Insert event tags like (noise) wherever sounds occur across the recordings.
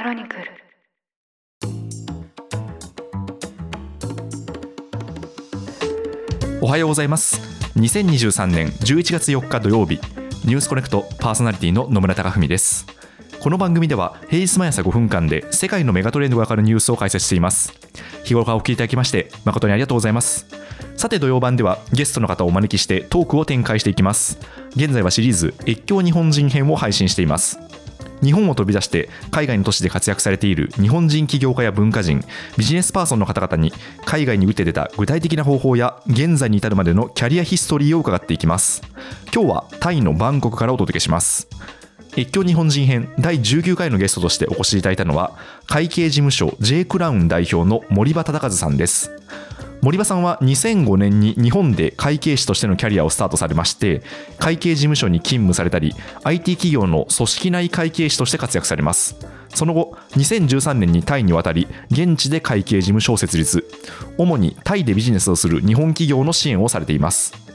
クロニクル。おはようございます。2023年11月4日土曜日。ニュースコネクトパーソナリティの野村貴文です。この番組では平日毎朝5分間で世界のメガトレンドがわかるニュースを解説しています。日頃からお聞きいただきまして誠にありがとうございます。さて土曜版ではゲストの方をお招きしてトークを展開していきます。現在はシリーズ越境日本人編を配信しています。日本を飛び出して海外の都市で活躍されている日本人起業家や文化人ビジネスパーソンの方々に海外に打って出た具体的な方法や現在に至るまでのキャリアヒストリーを伺っていきます。今日はタイのバンコクからお届けします。越境日本人編第19回のゲストとしてお越しいただいたのは会計事務所 J クラウン代表の森場忠和さんです。森場さんは2005年に日本で会計士としてのキャリアをスタートされまして会計事務所に勤務されたり IT 企業の組織内会計士として活躍されます。その後2013年にタイに渡り現地で会計事務所を設立。主にタイでビジネスをする日本企業の支援をされています。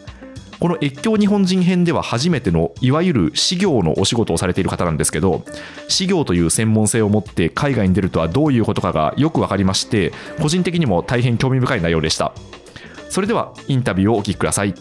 この越境日本人編では初めてのいわゆる私業のお仕事をされている方なんですけど事業という専門性を持って海外に出るとはどういうことかがよく分かりまして個人的にも大変興味深い内容でした。それではインタビューをお聞きください。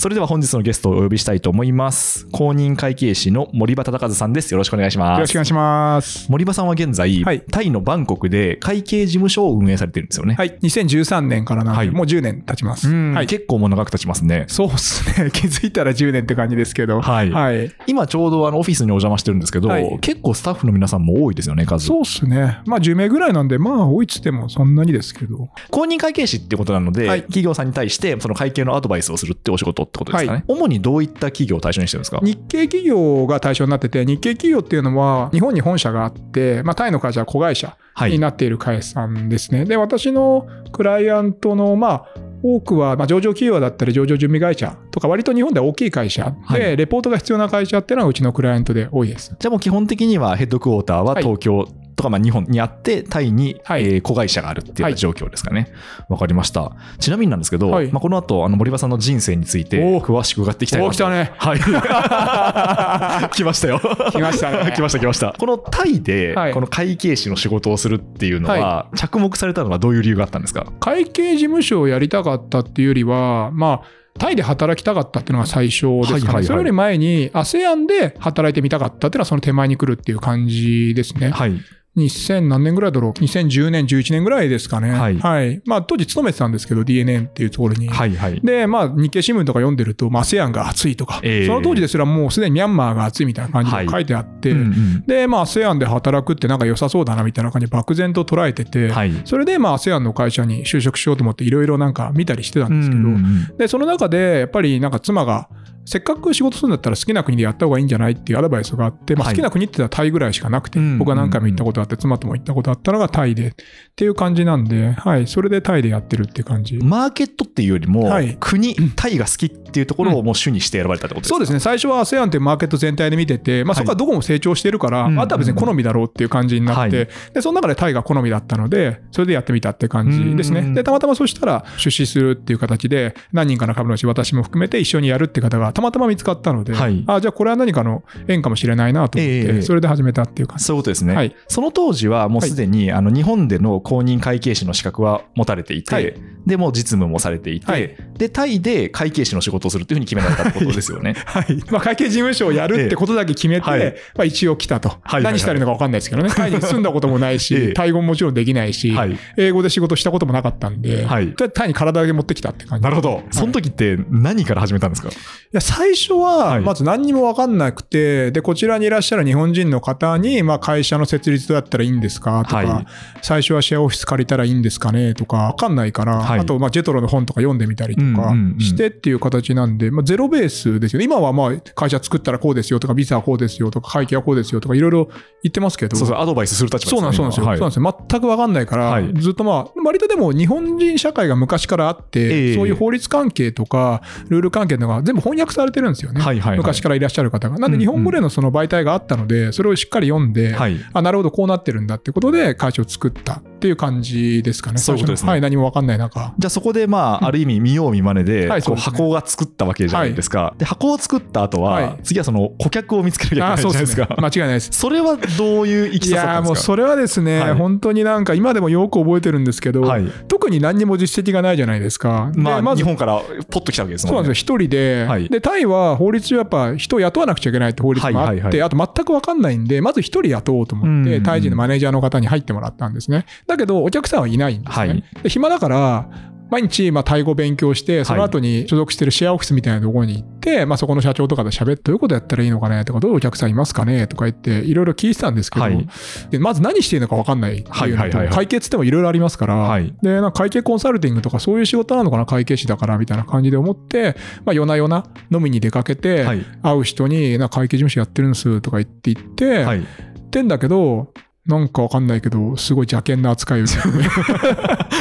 それでは本日のゲストをお呼びしたいと思います公認会計士の森場忠和さんですよろしくお願いしますよろしくお願いします。森場さんは現在、はいタイのバンコクで会計事務所を運営されてるんですよね。はい。2013年からなんで、はいもう10年経ちます。うんはい。結構もう長く経ちますね。そうですね。(laughs) 気づいたら10年って感じですけど。はいはい。今ちょうどあのオフィスにお邪魔してるんですけど、はい結構スタッフの皆さんも多いですよね、数。そうですね。まあ10名ぐらいなんで、まあ多いっつってもそんなにですけど。公認会計士ってことなので、はい企業さんに対してその会計のアドバイスをするってお仕事ってことですかね。主にどういった企業を対象にしてるんですか？日系企業が対象になってて、日系企業っていうのは日本に本社があって、まあタイの会社は子会社はいになっている会社さんですね。で、私のクライアントの、まあ、多くは、まあ、上場企業だったり上場準備会社とか割と日本では大きい会社で、はいレポートが必要な会社っていうのはうちのクライアントで多いです。じゃあもう基本的にはヘッドクォーターははい東京とかまあ日本にあって、タイにはいえー子会社があるっていう状況ですかね。わ、かりました。ちなみになんですけど、はいまあ、この後あの森場さんの人生について詳しく伺っていきたいなと来たねはい。(laughs) 来ましたよ。来ましたね (laughs) 来ました来ました。このタイではいこの会計士の仕事をするっていうのは、着目されたのはどういう理由があったんですか？会計事務所をやりたかったっていうよりは、まあ、タイで働きたかったっていうのが最初ですかね。はいはいはいそれより前に ASEAN で働いてみたかったっていうのはその手前に来るっていう感じですね。はい。2000何年ぐらいだろう ?2010 年、11年ぐらいですかね。はいまあ、当時勤めてたんですけど、DNN っていうところに。はいはい。で、まあ、日経新聞とか読んでると、まあ、ASEAN が熱いとか、ええその当時ですらもうすでにミャンマーが熱いみたいな感じはいで書いてあって、うんうんで、まあ、ASEAN で働くってなんか良さそうだなみたいな感じで漠然と捉えてて、はい。それでまあ ASEAN の会社に就職しようと思っていろいろなんか見たりしてたんですけど、うんうんうんで、その中でやっぱりなんか妻が、せっかく仕事するんだったら好きな国でやった方がいいんじゃないっていうアドバイスがあって、まあ、はい。好きな国って言ったらタイぐらいしかなくて、うん。僕は何回も行ったことあって、妻とも行ったことあったのがタイでっていう感じなんで、はい、それでタイでやってるっていう感じ。マーケットっていうよりも、はい。国、タイが好きっていうところをもう主にして選ばれたってことですか、そうですね、最初は ASEAN っていうマーケット全体で見てて、まあ、そこはどこも成長してるから、うん。あとは別に好みだろうっていう感じになって、はい。でその中でタイが好みだったので、それでやってみたって感じですね。うんで、たまたまそしたら出資するっていう形で、何人かの株主、私も含めて一緒にやるって方がたまたま見つかったので、はい。あじゃあこれは何かの縁かもしれないなと思って、ええそれで始めたっていう感じ。そういうことですね。はい。その当時はもうすでに、あの日本での公認会計士の資格は持たれていて、はいでもう実務もされていて、はいで、タイで会計士の仕事をするというふうに決められたってことですよね。(laughs) はい。まあ、会計事務所をやるってことだけ決めて、はいまあ、一応来たと。はいはい何したらいいのか分かんないですけどね。タイに住んだこともないし、(laughs) ええタイ語ももちろんできないし、はい英語で仕事したこともなかったんで、はいタイに体だけ持ってきたって感じ。なるほど。その時って何から始めたんですか、いや、最初は、はいまず何にも分かんなくて、で、こちらにいらっしゃる日本人の方に、まあ、会社の設立だったらいいんですかとか、はい最初はシェアオフィス借りたらいいんですかねとか、分かんないから、はいあと、まあ、ジェトロの本とか読んでみたりとうんかしてっていう形なんで、まあ、ゼロベースですよね。今はまあ、会社作ったらこうですよとか、ビザはこうですよとか、会計はこうですよとか、いろいろ言ってますけど、そうそう、アドバイスする立場ですそうなんですよ。はい。そうなんですよ。全く分かんないから、はい。ずっとまあ、割とでも日本人社会が昔からあって、ええ。そういう法律関係とか、ルール関係とか全部翻訳されてるんですよね。昔からいらっしゃる方が。なんで日本語でのその媒体があったので、それをしっかり読んで、はい。あ、なるほど、こうなってるんだってことで会社を作ったっていう感じですかね。そういうことですねはい、何も分かんない中。じゃあそこでまあある意味見よう見まねでこう箱が作ったわけじゃないですか。で箱を作った後ははい次はその顧客を見つけなきゃいけないじゃないですか。間違いないです。それはどういういきさったんですか？もうそれはですね、はい本当になんか今でもよく覚えてるんですけど、はい特に何にも実績がないじゃないですか。でまあ、ず日本からポッと来たわけですもね。そうんなんですよ、一人で、はいで、タイは法律上やっぱ人を雇わなくちゃいけないって法律もあって、あと全く分かんないんで、まず一人雇おうと思って、タイ人のマネージャーの方に入ってもらったんですね。だけど、お客さんはいないんですね。はいで暇だから、毎日、まあ、タイ語勉強して、その後に所属してるシェアオフィスみたいなところに行って、まあ、そこの社長とかと喋って、どういうことやったらいいのかねとか、どういうお客さんいますかねとか言って、いろいろ聞いてたんですけど、はいでまず何していいのか分かんないっていうのと、会計っつってもいろいろありますから、はいで、なんか会計コンサルティングとかそういう仕事なのかな、会計士だからみたいな感じで思って、まあ、夜な夜な飲みに出かけて、はい。会う人に、な会計事務所やってるんですとか言って言って、はい。言ってんだけど、なんかわかんないけど、すごい邪険な扱いを受けて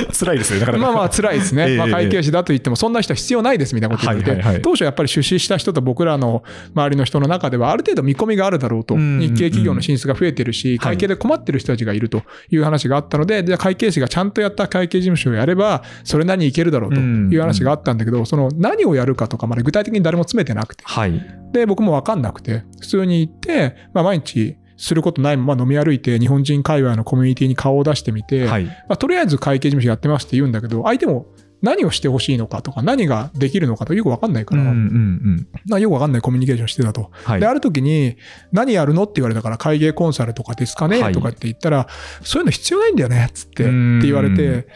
(laughs) 辛いですね。だから。まあまあ辛いですね。ええまあ会計士だと言っても、そんな人は必要ないですみたいなこと言ってて、はいはいはい当初やっぱり出資した人と僕らの周りの人の中では、ある程度見込みがあるだろうと、日系企業の進出が増えてるし、はい会計で困ってる人たちがいるという話があったので、じゃあ会計士がちゃんとやった会計事務所をやれば、それなりにいけるだろうという話があったんだけど、その何をやるかとかまで具体的に誰も詰めてなくて、はい。で、僕も分かんなくて、普通に行って、まあ、毎日することないまま飲み歩いて、日本人界隈のコミュニティに顔を出してみて、はい。まあ、とりあえず会計事務所やってますって言うんだけど、相手も何をしてほしいのかとか、何ができるのかとよく分かんないから、うんうんうん。まあよく分かんないコミュニケーションしてたと。はいで、。ある時に、何やるのって言われたから、会計コンサルとかですかね、はいとかって言ったら、そういうの必要ないんだよね、つって、ってうん言われて、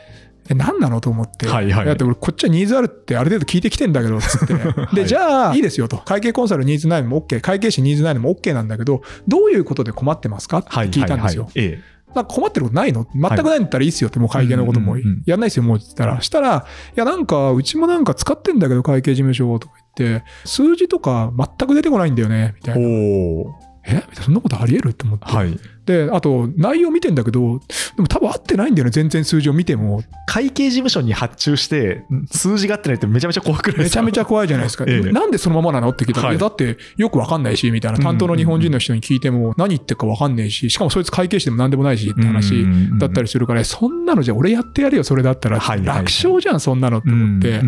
え、何なのと思って。はいはいだって俺、こっちはニーズあるってある程度聞いてきてんだけど、つって。(laughs) で、いじゃあ、いいですよと。会計コンサルニーズないのも OK、会計士ニーズないのも OK なんだけど、どういうことで困ってますか？ってはい。聞いたんですよ。はいはいえなんか困ってることないの？全くないんだったらいいっすよって、もう会計のこともやんないっすよ、もうって言ったら。したら、いや、なんか、うちもなんか使ってんだけど、会計事務所とか言って、数字とか全く出てこないんだよね、みたえ。いな。え？みたいなそんなことあり得る？って思って。はい。で、あと、内容見てんだけど、でも多分合ってないんだよね、全然数字を見ても。会計事務所に発注して、数字が合ってないってめちゃめちゃ怖くないですか？めちゃめちゃ怖いじゃないですか。(laughs) ええなんでそのままなの？って聞いたら、はいだってよくわかんないし、みたいな。担当の日本人の人に聞いても、何言ってるかわかんないし、しかもそいつ会計士でも何でもないしって話だったりするから、そんなのじゃ俺やってやるよ、それだったら。楽勝じゃん、そんなのって思って。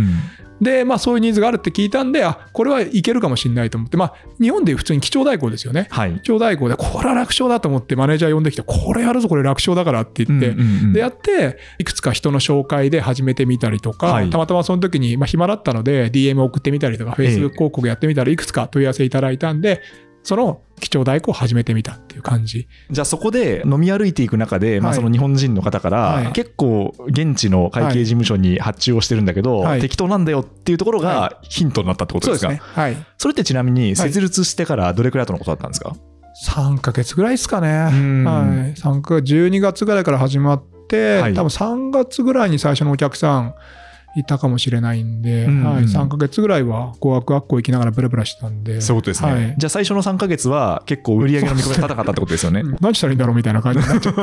で、まあそういうニーズがあるって聞いたんで、あ、これはいけるかもしれないと思って、まあ日本で普通に基調代行ですよね。はい。基調代行で、これは楽勝だと思ってマネージャー呼んできて、これやるぞ、これ楽勝だからって言って、うんうんうんで、やって、いくつか人の紹介で始めてみたりとか、はいたまたまその時に、まあ、暇だったので、DM 送ってみたりとか、ええ Facebook 広告やってみたらいくつか問い合わせいただいたんで、その基調代行を始めてみたっていう感じ。じゃあそこで飲み歩いていく中で、まあはいその日本人の方かはいら、結構現地の会計事務所に発注をしてるんだけど、はい適当なんだよっていうところがヒントになったってことですか、ね。はい。それってちなみに設立してからどれくらい後のことだったんですか、3ヶ月ぐらいですかね。んはい。3ヶ月、12月ぐらいから始まって、はい多分3月ぐらいに最初のお客さんいたかもしれないんで、うんはい、3ヶ月ぐらいは語学学校行きながらブラブラしてたんで。そういうことですね、はい。じゃあ最初の3ヶ月は結構売り上げの見込みが高かったってことですよね。(laughs) うん。何したらいいんだろうみたいな感じになっちゃって。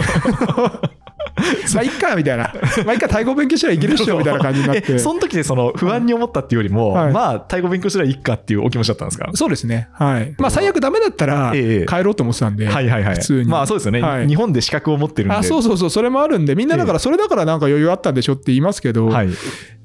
(laughs) まあ、いっかみたいな。まあ、いっか、タイ語勉強したらいけるっしょみたいな感じになって。(laughs) え。その時でその不安に思ったっていうよりも、はい。まあタイ語勉強すればいいかっていうお気持ちだったんですか？そうですね。はい。まあ、最悪ダメだったら、ええ帰ろうと思ってたんで。はいはいはい。普通に。まあそうですよね、はい。日本で資格を持ってるんで。あそうそうそう、それもあるんで、みんなだから、それだからなんか余裕あったんでしょって言いますけど、はい。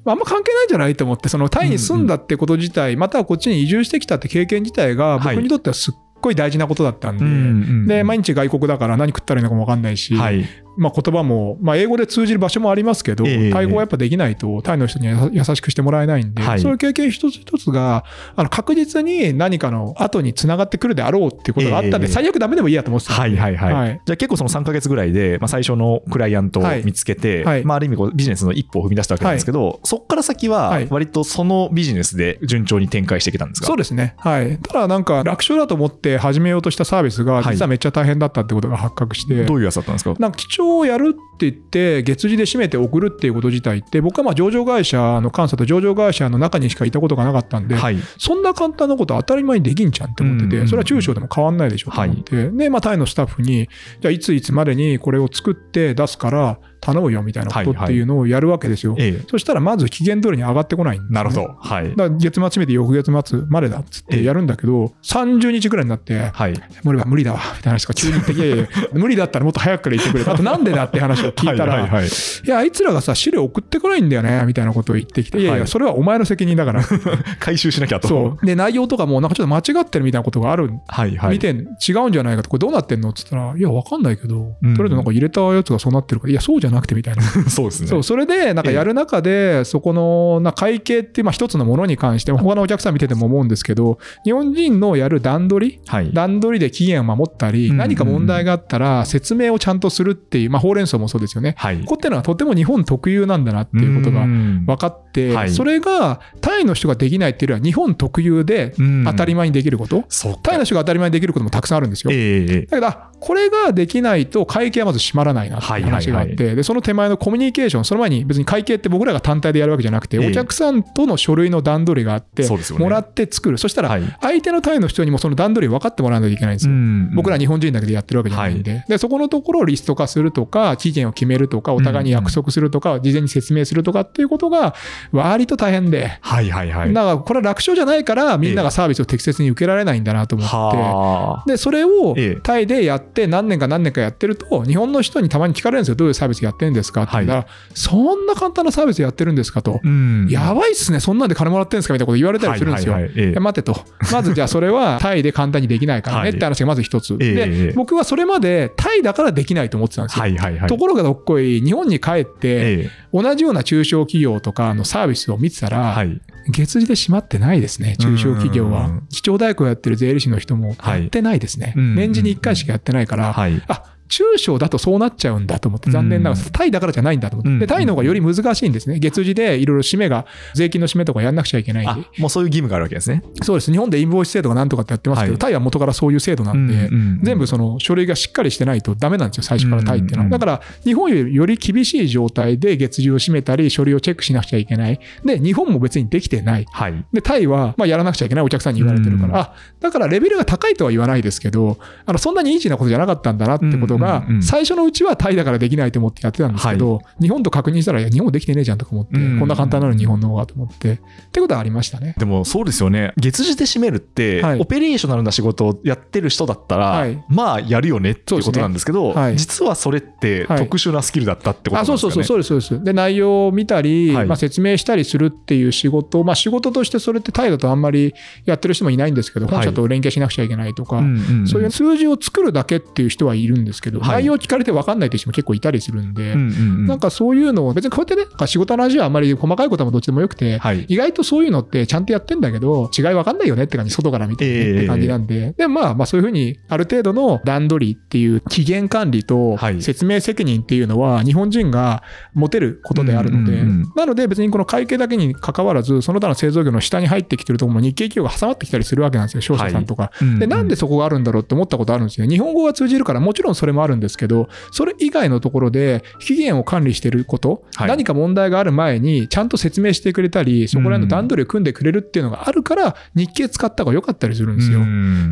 あんま関係ないんじゃないと思って、そのタイに住んだってこと自体、またはこっちに移住してきたって経験自体が、はい。僕にとってはすっごい大事なことだったんで、うんうんで、毎日外国だから何食ったらいいのかも分かんないし、はいまあ、言葉も、まあ、英語で通じる場所もありますけど、ええ。タイ語はやっぱできないと、タイの人には優しくしてもらえないんで、はい。そういう経験一つ一つが、あの確実に何かの後につながってくるであろうっていうことがあったんで、ええ。最悪ダメでもいいやと思ってた。はいはいはい。はい。じゃあ結構その3ヶ月ぐらいで、まあ、最初のクライアントを見つけて、はい。はいまあ、ある意味こうビジネスの一歩を踏み出したわけなんですけど、そこから先ははい。割とそのビジネスで順調に展開してきたんですか、そうですね。はい。ただなんか楽勝だと思って始めようとしたサービスが、はい。実はめっちゃ大変だったってことが発覚して、どういうやつだったんですか？なんか基調をやるって言って、月次で締めて送るっていうこと自体って、僕はまあ上場会社の監査と上場会社の中にしかいたことがなかったんで、はい。そんな簡単なこと当たり前にできんじゃんって思ってて、それは中小でも変わんないでしょと思って、で、まあタイのスタッフに、じゃあいついつまでにこれを作って出すから、頼むよみたいなことっていうのをやるわけですよ。ええそしたらまず期限通りに上がってこないねなるほど。はい。だ月末締めて翌月末までだっつってやるんだけど、30日ぐらいになって、はい。無理だ、無理だわ、みたいな話とか急に言って、いやいやいや、無理だったらもっと早くから言ってくれ。あとなんでだって話を聞いたら、はいはいはいいや、あいつらがさ、資料送ってこないんだよね、みたいなことを言ってきて、いやいや、はいそれはお前の責任だから。(laughs) 回収しなきゃと。そう。で、内容とかもなんかちょっと間違ってるみたいなことがある。はいはい。見て違うんじゃないかと、これどうなってんのって言ったら、いや、わかんないけど、うんとりあえずなんか入れたやつがそうなってるから、いや、そうじゃなくてみたいな。(laughs) そうですね。そう、それで、なんかやる中で、そこの、な会計ってまあ一つのものに関して、他のお客さん見てても思うんですけど、日本人のやる段取り、はい。段取りで期限を守ったり、うん何か問題があったら説明をちゃんとするっていう、まあほうれん草もそうですよね。はい。ここっていうのはとても日本特有なんだなっていうことが分分かって、はいそれがタイの人ができないっていうよりは日本特有で当たり前にできること？タイの人が当たり前にできることもたくさんあるんですよ。ええええだけど、あこれができないと会計はまず閉まらないなっていう話があって、で、その手前のコミュニケーション、その前に別に会計って僕らが単体でやるわけじゃなくて、ええお客さんとの書類の段取りがあって、もらって作る。そしたらはい、相手のタイの人にもその段取り分かってもらわないといけないんですよ。僕ら日本人だけでやってるわけじゃないんで、で、そこのところをリスト化するとか、期限を決めるとか、お互いに約束するとか、事前に説明するとかっていうことが、割と大変で、はいはいはい。だからこれは楽勝じゃないから、みんながサービスを適切に受けられないんだなと思って、はあ。で、それをええ。タイでやって何年か何年かやってると、日本の人にたまに聞かれるんですよ。どういうサービスやってるんですか？って言ったら、そんな簡単なサービスやってるんですかと。うんやばいっすね。そんなんで金もらってるんですか？みたいなこと言われたりするんですよ。はいはいはいええいや待てと。まずじゃあそれはタイで簡単にできないからはいねって話がまず一つ。でえ、僕はそれまでタイだからできないと思ってたんですよ。はいはいはい。ところがどっこい、日本に帰って、ええ同じような中小企業とかのサービスを見てたら、はい。月次で閉まってないですね、中小企業はうん。基調代行やってる税理士の人もはいやってないですね。うん年次に1回しかやってないから、はい。あ中小だとそうなっちゃうんだと思って、残念ながら、うん。タイだからじゃないんだと思って、うん。でタイの方がより難しいんですね、月次でいろいろ締めが、税金の締めとかやんなくちゃいけないんあで、、もうそういう義務があるわけですね。そうです、日本でインボイス制度がなんとかってやってますけど、はい。タイは元からそういう制度なんで、うんうん全部その書類がしっかりしてないとダメなんですよ、最初からタイっていうのは。だから、日本よりより厳しい状態で月次を締めたり、書類をチェックしなくちゃいけない。で、日本も別にできてない。はい。で、タイは、まあ、やらなくちゃいけないお客さんに言われてるから、うんあ、だからレベルが高いとは言わないですけど、あの、そんなにイージーなことじゃなかったんだなってことが最初のうちはタイだからできないと思ってやってたんですけど、日本と確認したら、いや、日本できてねえじゃんとか思って、うん。こんな簡単なのに日本の方がと思って、ってことはありましたね。でもそうですよね。月次で締めるって、はい。オペレーショナルな仕事をやってる人だったら、はい。まあやるよねっていうことなんですけど、実はそれってはい。特殊なスキルだったってことなあんですかね？そうそうそう、そうです、そうです。で、内容を見たり、はい。まあ、説明したりするっていう仕事、まあ、仕事としてそれってタイだとあんまりやってる人もいないんですけど、本社と連携しなくちゃいけないとか、そういう数字を作るだけっていう人はいるんですけど、はい。内容聞かれて分かんないっていう人も結構いたりするんで、なんかそういうのを、別にこうやってね、仕事の話はあんまり細かいこともどっちでもよくて、はい。意外とそういうのってちゃんとやってんだけど、違い分かんないよねって感じ、外から見て、って感じなんで、で、まあまあそういうふうに、ある程度の段取りっていう期限管理とはい。説明責任っていうのは、日本人が持てることであるので、なので別にこの会計だけに関わらず、その他の製造業の下に入ってきてるところも日系企業が挟まってきたりするわけなんですよ、商社さんとか。で、なんでそこがあるんだろうって思ったことあるんですよ。日本語が通じるから、もちろんそれもあるんですけど、それ以外のところで、期限を管理してること、はい。何か問題がある前に、ちゃんと説明してくれたり、そこら辺の段取りを組んでくれるっていうのがあるから、日系使った方が良かったりするんですよ。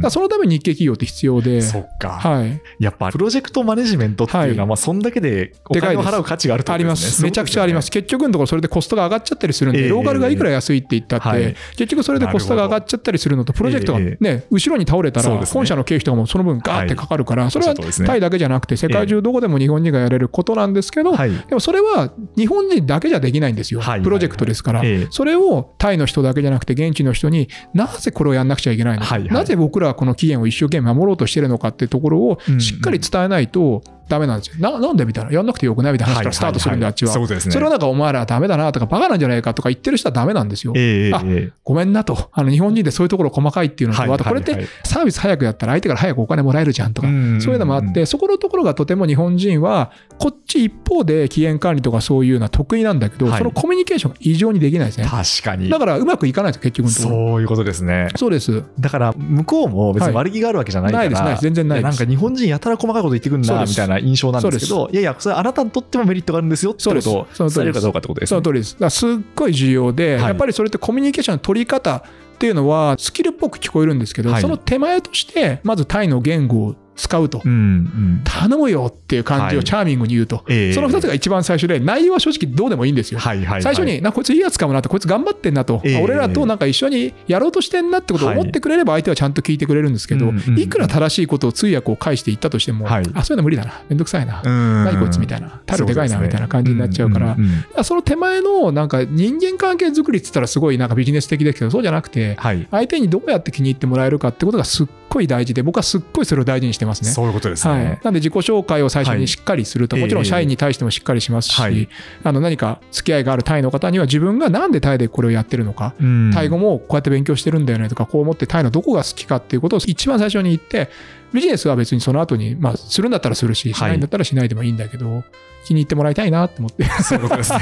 だそのために日系企業って必要で、そっか。はい。やっぱプロジェクトマネジメントっていうのは、はい。まあそんだけでお金を払う価値があるってこあります。めちゃくちゃあります。結局のところそれでコストが上がっちゃったりするんで、ええ。ローカルがいくら安いって言ったって、はい。結局それでコストが上がっちゃったりするのと、プロジェクトがえね、後ろに倒れたら、本社の経費とかもその分ガーってかかるから、それはタイだけじゃなくて、世界中どこでも日本人がやれることなんですけど、はい。でもそれは日本人だけじゃできないんですよはい。プロジェクトですからええ。それをタイの人だけじゃなくて現地の人になぜこれをやんなくちゃいけないのか。はいはいなぜ僕らはこの期限を一生懸命守ろうとしてるのかっていうところをうんしっかり伝えないとダメなんですよ。ななんでみたいな。やんなくてよくないみたいな話からスタートするんで、あっちは。そうですね。それはなんかお前らはダメだなとかバカなんじゃないかとか言ってる人はダメなんですよ。ええあええごめんなと。あの日本人でそういうところ細かいっていうのと、はいあとこれってサービス早くやったら相手から早くお金もらえるじゃんとか、うんそういうのもあって、そこのところがとても日本人は、こっち一方で期限管理とかそういうのは得意なんだけど、はいそのコミュニケーションが異常にできないですね。確かにだ。からうまくいかないと結局。そういうことですね。そうです。だから向こうも別に悪気があるわけじゃないから、はいないですないです全然ないですやなんか日本人やたら細かいこと言ってくるんだみたいな印象なんです。けど、いやいや、それあなたにとってもメリットがあるんです。よってことを伝えるかどうかってことです。ね。その通りです。だすっごい重要で、はい。やっぱりそれってコミュニケーションの取り方っていうのはスキルっぽく聞こえるんですけど、はい。その手前として、まずタイの言語使うと、うんうん、頼むよっていう感じをチャーミングに言うと、はい、その2つが一番最初で、内容は正直どうでもいいんですよ。はいはいはい、最初に、なこいついいやつかもなと、こいつ頑張ってんなと、えー、俺らとなんか一緒にやろうとしてんなってことを思ってくれれば、相手はちゃんと聞いてくれるんですけど、はい、いくら正しいことを通訳を返していったとしても、はい、あ、そういうの無理だな、めんどくさいな、何こいつみたいな、たるでかいなみたいな感じになっちゃうから、そ、の手前のなんか人間関係作りって言ったら、すごいなんかビジネス的ですけど、そうじゃなくて、相手にどうやって気に入ってもらえるかってことがすっごい大事で、僕はすっごいそれを大事にしてますね。そういうことですね。はい、なんで自己紹介を最初にしっかりすると、はい、もちろん社員に対してもしっかりしますし、はい、あの何か付き合いがあるタイの方には自分がなんでタイでこれをやってるのか、タイ語もこうやって勉強してるんだよねとか、こう思ってタイのどこが好きかっていうことを一番最初に言って、ビジネスは別にその後に、まあ、するんだったらするし、しないんだったらしないでもいいんだけど、気に入ってもらいたいなって。そういうことですね。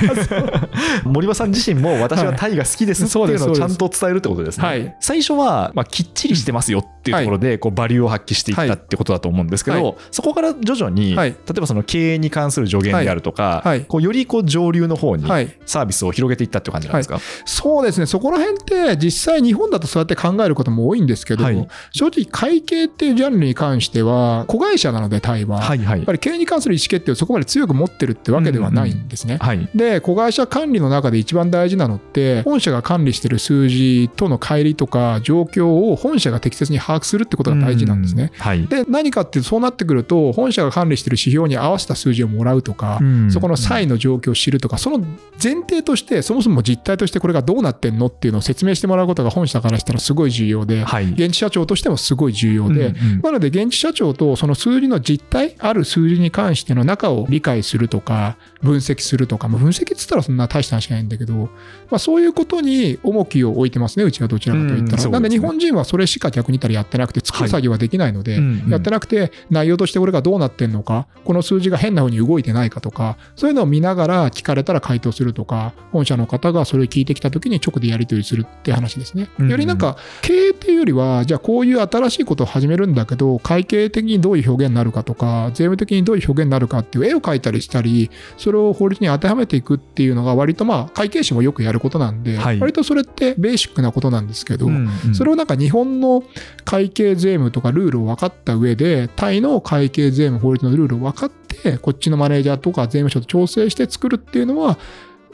森場さん自身も私はタイが好きですっていうのをちゃんと伝えるってことですね。はい、最初は、まあ、きっちりしてますよっていうところで、こう、バリューを発揮していったってことだと思うんですけど、そこから徐々に、例えばその経営に関する助言であるとか、こうよりこう上流の方にサービスを広げていったっていう感じなんですか、そうですね。そこら辺って実際日本だとそうやって考えることも多いんですけど、正直会計っていうジャンルに関しては、子会社なのでタイは、はいはい、やっぱり経営に関する意思決定をそこまで強く持ってるってわけではないんですね。はい、で、子会社管理の中で一番大事なのって、本社が管理している数字との乖離とか状況を本社が適切に把握するってことが大事なんですね。はい、で、何かってそうなってくると、本社が管理している指標に合わせた数字をもらうとか、そこの際の状況を知るとか、その前提として、そもそも実態としてこれがどうなってんのっていうのを説明してもらうことが本社からしたらすごい重要で、はい、現地社長としてもすごい重要で、うんうん、なので現地社長とその数字の実態、ある数字に関しての中を理解するとか、分析するとか、まあ、分析っつったらそんな大した話じゃないんだけど、まあ、そういうことに重きを置いてますね、うちはどちらかといったら。なんで日本人はそれしか逆に言ったらやってなくて、作る作業はできないので、やってなくて、内容としてこれがどうなってんのか、この数字が変な風に動いてないかとか、そういうのを見ながら聞かれたら回答するとか、本社の方がそれを聞いてきた時に直でやり取りするって話ですね。よりなんか、経営っていうよりは、じゃあこういう新しいことを始めるんだけど、会計的にどういう表現になるかとか、税務的にどういう表現になるかっていう絵を描いたりしたり、それを法律に当てはめていくっていうのが割とまあ会計士もよくやることなんで、はい、割とそれってベーシックなことなんですけど、うんうん、それをなんか日本の会計税務とかルールを分かった上で、タイの会計税務法律のルールを分かって、こっちのマネージャーとか税務署と調整して作るっていうのは、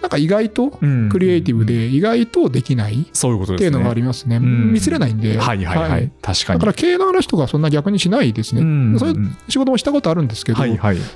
なんか意外とクリエイティブで意外とできないっていうのがありますね。見せれないんで。はいはいはい。確かに。だから経営の話とかそんな逆にしないですね。そういう仕事もしたことあるんですけど、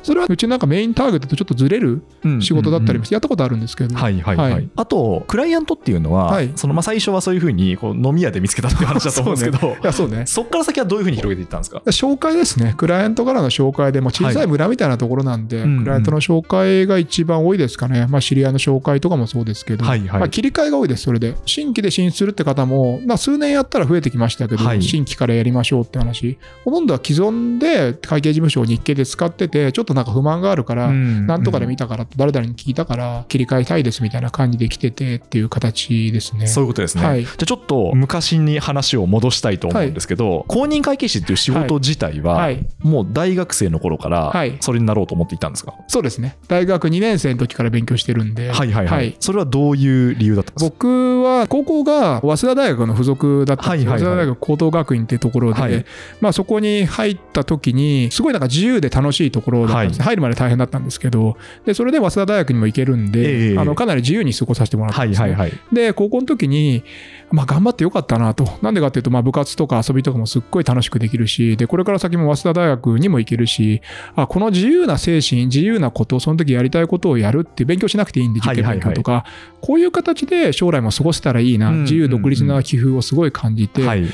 それはうちなんかメインターゲットとちょっとずれる仕事だったりもやったことあるんですけど。はいはいはい。あと、クライアントっていうのは、そのまあ最初はそういうふうにこう飲み屋で見つけたっていう話だと思うんですけど、いやそうね。そこから先はどういうふうに広げていったんですか？紹介ですね。クライアントからの紹介で、も小さい村みたいなところなんで、クライアントの紹介が一番多いですかね。まあ知り合いの紹介とかもそうですけど、はいはい、まあ、切り替えが多いです、それで。新規で進出するって方も、まあ、数年やったら増えてきましたけど、はい、新規からやりましょうって話、ほとんどは既存で会計事務所を日経で使ってて、ちょっとなんか不満があるから、なんとかで見たから、誰々に聞いたから、切り替えたいですみたいな感じで来ててっていう形ですね。そういうことですね。はい、じゃあちょっと昔に話を戻したいと思うんですけど、はい、公認会計士っていう仕事自体は、もう大学生の頃からそれになろうと思っていたんですか、そうですね。大学2年生の時から勉強してるんで。はいはいはい。それはどういう理由だったんですか？僕は高校が早稲田大学の付属だったんではいはいはい、早稲田大学高等学院っていうところで、はい、まあ、そこに入った時にすごいなんか自由で楽しいところだったんです、はい、入るまで大変だったんですけどでそれで早稲田大学にも行けるんで、えー、あのかなり自由に過ごさせてもらったんですね、はいはいはい、で高校の時にまあ、頑張ってよかったなと。なんでかっていうと、まあ、部活とか遊びとかもすっごい楽しくできるし、で、これから先も早稲田大学にも行けるし、あ、この自由な精神、自由なこと、その時やりたいことをやるって勉強しなくていいんで、受験勉強とか、はいはいはい、こういう形で将来も過ごせたらいいな、自由独立な寄付をすごい感じて、はい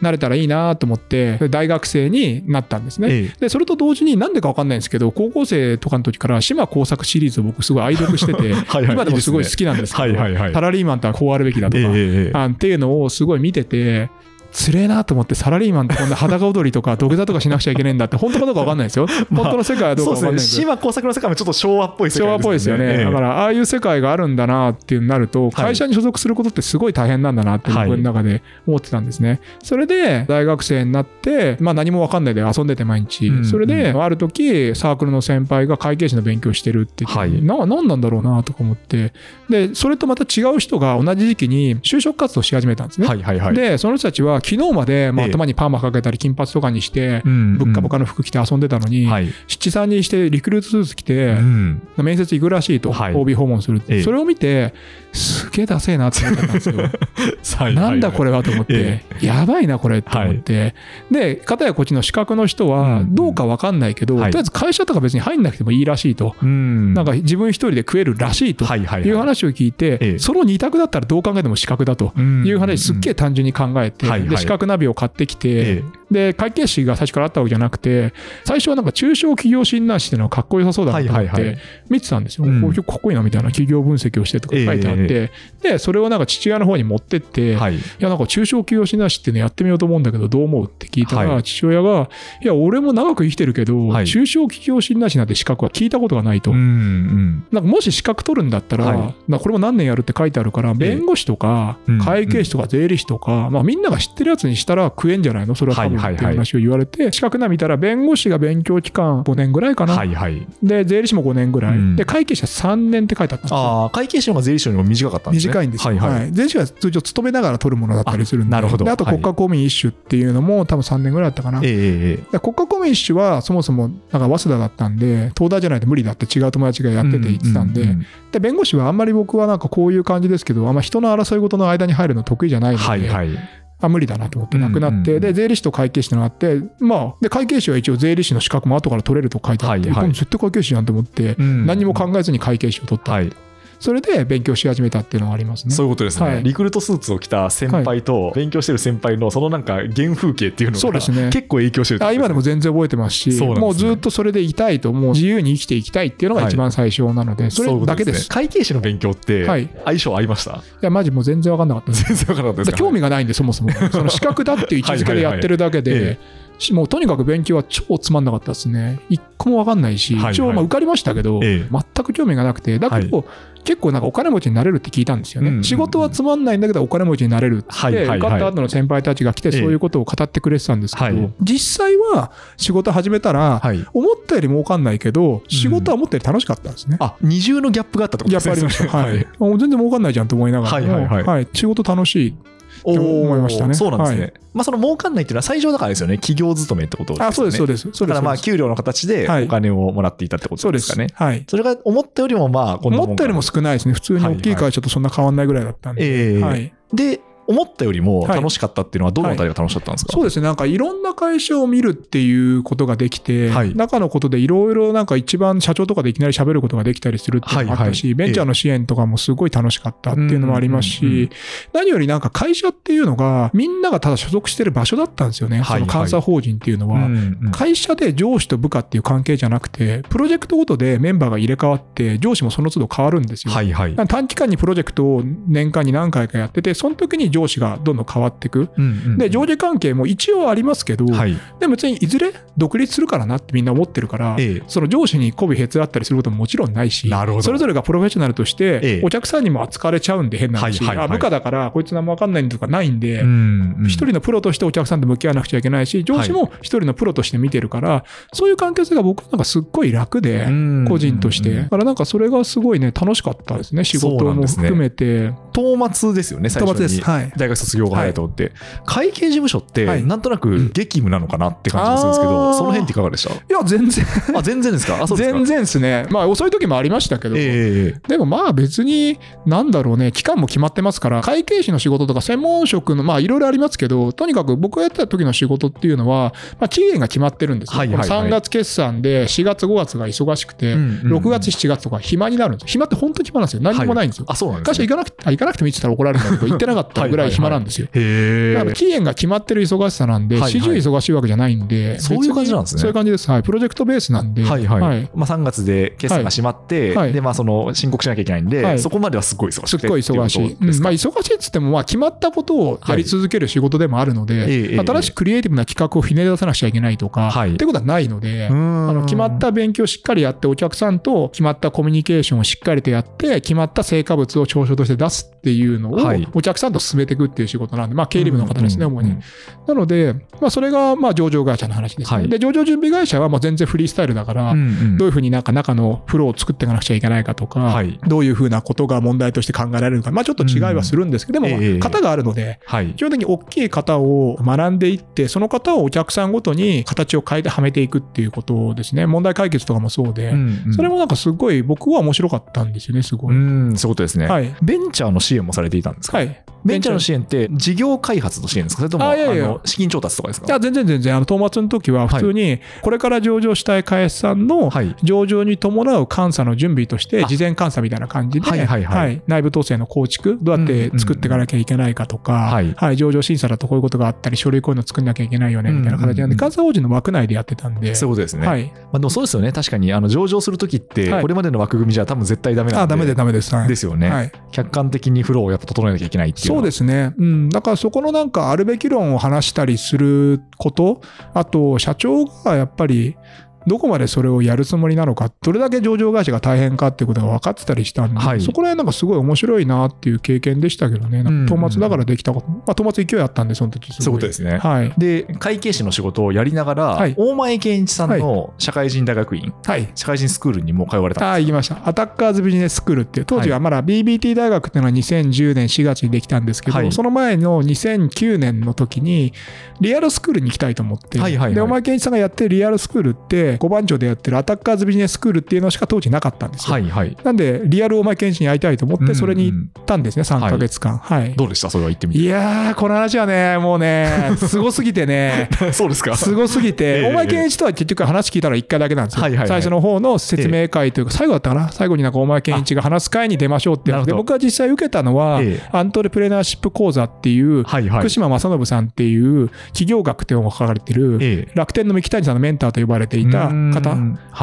なれたらいいなと思って、大学生になったんですね。ええ、で、それと同時になんでかわかんないんですけど、高校生とかの時から島工作シリーズを僕すごい愛読してて、(laughs) はいはい、今でもすごい好きなんですけど、いいすね。はいはいはい、サラリーマンとはこうあるべきだとか、え、あっていうのをすごい見てて、つれえなと思ってサラリーマンってこんな裸踊りとか (laughs) 土下座とかしなくちゃいけないんだって本当かどうか分かんないですよ、(laughs) まあ、本当の世界はどうか分かんないですね、島工作の世界もちょっと昭和っぽい世界ですね。昭和っぽいですよね、ええ、だからああいう世界があるんだなっていうなると会社に所属することってすごい大変なんだなって僕の中で思ってたんですね、はい、それで大学生になってまあ何も分かんないで遊んでて毎日、うんうん、それである時サークルの先輩が会計士の勉強してるって言って、はい、な何なんだろうなとか思って。でそれとまた違う人が同じ時期に就職活動し始めたんですね、はいはいはい、でその人たちは昨日まで、まあ、頭にパーマかけたり金髪とかにして、ぶっかぶかの服着て遊んでたのに、七三にしてリクルートスーツ着て、面接行くらしいと、OB 訪問するって、それを見てすげえダセえなって思ったんですよ。(laughs) なんだこれはと思って、やばいなこれって思って、で片やこっちの資格の人はどうか分かんないけど、とりあえず会社とか別に入んなくてもいいらしいと、なんか自分一人で食えるらしいという話を聞いて、その2択だったらどう考えても資格だという話すっげえ単純に考えて、で資格ナビを買ってきて、で会計士が最初からあったわけじゃなくて最初はなんか中小企業診断士っていうのはかっこよさそうだなと思って見てたんですよ、こういうかっこいいなみたいな企業分析をしてとか書いてあって、でそれをなんか父親の方に持ってって、い、やなんか中小企業診断士っていうのやってみようと思うんだけどどう思うって聞いたら、父親がいや俺も長く生きてるけど、中小企業診断士なんて資格は聞いたことがないと、なんかもし資格取るんだったら、これも何年やるって書いてあるから弁護士とか会計士とか税理士とか、まあ、みんなが知ってるやつにしたら食えんじゃないの？それは多分っていう話を言われて、資格な見たら弁護士が勉強期間5年ぐらいかな、はいはい、で税理士も5年ぐらい、うん、で会計士は3年って書いてあったんですよ。あ会計士の方が税理士よりも短かったんですね。短いんですよ、はいはい。はい、税理士は通常勤めながら取るものだったりするんでなるほど。であと国家公務員一種っていうのも多分3年ぐらいだったかな、えー、国家公務員一種はそもそもなんか早稲田だったんで東大じゃないと無理だって違う友達がやってて言ってたんでうんうんうん、で弁護士はあんまり僕はなんかこういう感じですけどあんま人の争い事の間に入るの得意じゃないので、はいはいあ無理だなと思ってなくなって、で税理士と会計士ってのがあって、まあ、で会計士は一応税理士の資格も後から取れると書いてあって、はいはい、絶対会計士やんと思って、何も考えずに会計士を取った。はいそれで勉強し始めたっていうのがありますね。そういうことですね。はい、リクルートスーツを着た先輩と勉強してる先輩のそのなんか原風景っていうのがね、結構影響してる、ね、あ今でも全然覚えてますし、ね、もうずっとそれでいたいと、もう自由に生きていきたいっていうのが一番最初なので、はい、それだけです。会計士の勉強って相性合いました、い、や、マジもう全然分かんなかった全然分かんなかったです (laughs) 興味がないんで、そもそも。その資格だっていう位置づけでやってるだけで、もうとにかく勉強は超つまんなかったですね。一個も分かんないし、一応まあ受かりましたけど、全く興味がなくて、だけど、結構なんかお金持ちになれるって聞いたんですよね。仕事はつまんないんだけどお金持ちになれるって、受かった後の先輩たちが来てそういうことを語ってくれてたんですけど、実際は仕事始めたら、思ったより儲かんないけど、仕事は思ったより楽しかったんですね。あ、二重のギャップがあったとね。ギャップありました。はい。全然儲かんないじゃんと思いながらはい、仕事楽しい。って思いましたね。そうなんですね。はい、まあ、その儲かんないっていうのは最初だからですよね。企業勤めってことですね。あ、そうです、そうです。だからまあ、給料の形でお金をもらっていたってことですかね。はい。それが思ったよりもまあ、思ったよりも少ないですね。普通に大きい会社とそんな変わんないぐらいだったんで。ええはい。で、思ったよりも楽しかったっていうのは、どのあたりが楽しかったんですか、はいはい、そうですね、なんかいろんな会社を見るっていうことができて、はい、中のことでいろいろなんか一番社長とかでいきなり喋ることができたりするっていうのもあったし、はいはい、ベンチャーの支援とかもすごい楽しかったっていうのもありますし、何よりなんか会社っていうのが、みんながただ所属してる場所だったんですよね、その監査法人っていうのは。会社で上司と部下っていう関係じゃなくて、プロジェクトごとでメンバーが入れ替わって、上司もその都度変わるんですよ。はいはい、短期間にプロジェクトを年間に何回かやってて、その時に上司がどんどん変変わっていく、うんうん、で上下関係も一応ありますけど、はい、でも別にいずれ独立するからなってみんな思ってるから、ええ、その上司に媚びへつらったりすることももちろんないしそれぞれがプロフェッショナルとして、お客さんにも扱われちゃうんで変な話、はいはい。はい、あ部下だからこいつ何も分かんないんとかないんで、うんうん、一人のプロとしてお客さんと向き合わなくちゃいけないし上司も一人のプロとして見てるから、そういう関係性が僕なんかすっごい楽で、個人として、だからなんかそれがすごいね楽しかったですね。仕事も含めて。東末ですよね最初に大学卒業後早いとって、会計事務所って、なんとなく激務なのかなって感じがするんですけど、その辺っていかがでした？いや、全然。あ、全然ですか？ですか。全然ですね。まあ、遅い時もありましたけど、えー、でもまあ別に、なんだろうね、期間も決まってますから、会計士の仕事とか専門職の、まあいろいろありますけど、とにかく僕がやってた時の仕事っていうのは、まあ期限が決まってるんですよ。はいはいはい、3月決算で4月5月が忙しくて、うんうん、6月7月とか暇になるんですよ。暇って本当に暇なんですよ。何もないんですよ。はい、あ、そうなんです、ね、会社行かなくて、行かなくてもいいって言ったら怒られるんだけど、行ってなかったぐらい暇なんですよ。はいはいはい、期限が決まってる忙しさなんで、始終忙しいわけじゃないんで、そういう感じなんですね。そういう感じです。はい。プロジェクトベースなんで。はいはい。はい、まあ3月で決算が閉まって、はい、で、まあその申告しなきゃいけないんで、はい、そこまではすごい忙しい。すっごい忙しい。うん、まあ忙しいっつっても、まあ決まったことをやり続ける仕事でもあるので、新しいクリエイティブな企画をひねり出さなくちゃいけないとか、はい、ってことはないので、あの決まった勉強をしっかりやって、お客さんと決まったコミュニケーションをしっかりとやって、決まった成果物を長所として出すっていうのを、お客さんと進めげていくっていう仕事なんで、まあ、経理部の方ですね、主に。なので、まあ、それがまあ上場会社の話ですね、はい、で、上場準備会社はもう全然フリースタイルだから、どういうふうになんか中のフローを作っていかなくちゃいけないかとか、はい、どういうふうなことが問題として考えられるか、まあ、ちょっと違いはするんですけど、でも、型があるので、基本的に大きい型を学んでいって、その型をお客さんごとに形を変えてはめていくっていうことですね。問題解決とかもそうで、それもなんかすごい僕は面白かったんですよね、すごい。うん、そういうことですね。はい。ベンチャーの支援もされていたんですか？はい。ベンチャーの支援って事業開発の支援ですか？それともあの資金調達とかですか？いや全然全然あの東末の時は普通にこれから上場したい会社さんの上場に伴う監査の準備として事前監査みたいな感じで、はいはいはい、内部統制の構築どうやって作っていかなきゃいけないかとか、はい、はい、上場審査だとこういうことがあったり書類こういうの作んなきゃいけないよねみたいな形なんで、監査法人の枠内でやってたんで。そういうことですね、はい。まあ、でもそうですよね。確かにあの上場する時ってこれまでの枠組みじゃ多分絶対ダメなんで、あダメでダメです、はい、ですよね、はい、客観的にフローをやっぱ整えなきゃいけないっていうそうですね、うん、だからそこのなんかあるべき論を話したりすること、あと社長がやっぱりどこまでそれをやるつもりなのか、どれだけ上場会社が大変かっていうことが分かってたりしたんで、はい、そこら辺なんかすごい面白いなっていう経験でしたけどね、なんか末だからできたこと、まあ、ト末勢いあったんで、その時そういうことですね。はい、で、会計士の仕事をやりながら、はい、大前健一さんの社会人大学院、はい、社会人スクールにも通われたああ、行きました。アタッカーズビジネススクールっていう、当時はまだ BBT 大学っていうのは2010年4月にできたんですけど、はい、その前の2009年の時に、リアルスクールに行きたいと思って、はいはいはい、で、大前健一さんがやってるリアルスクールって、5番町でやってるアタッカーズビジネススクールっていうのしか当時なかったんですよ。はいはい、なんで、リアル大前健一に会いたいと思って、それに行ったんですね、3か月間。はい。どうでした？それは行ってみて。いやー、この話はね、もうね、(laughs) すごすぎてね。そうですか。すごすぎて、大前健一とは結局話聞いたら1回だけなんですよ。はいはいはい、最初の方の説明会というか、最後だったかな？最後になんか大前健一が話す会に出ましょうってで、僕が実際受けたのは、アントレプレナーシップ講座っていう、福島正伸さんっていう起業学っていうのが書かれてる、楽天の三木谷さんのメンターと呼ばれていた方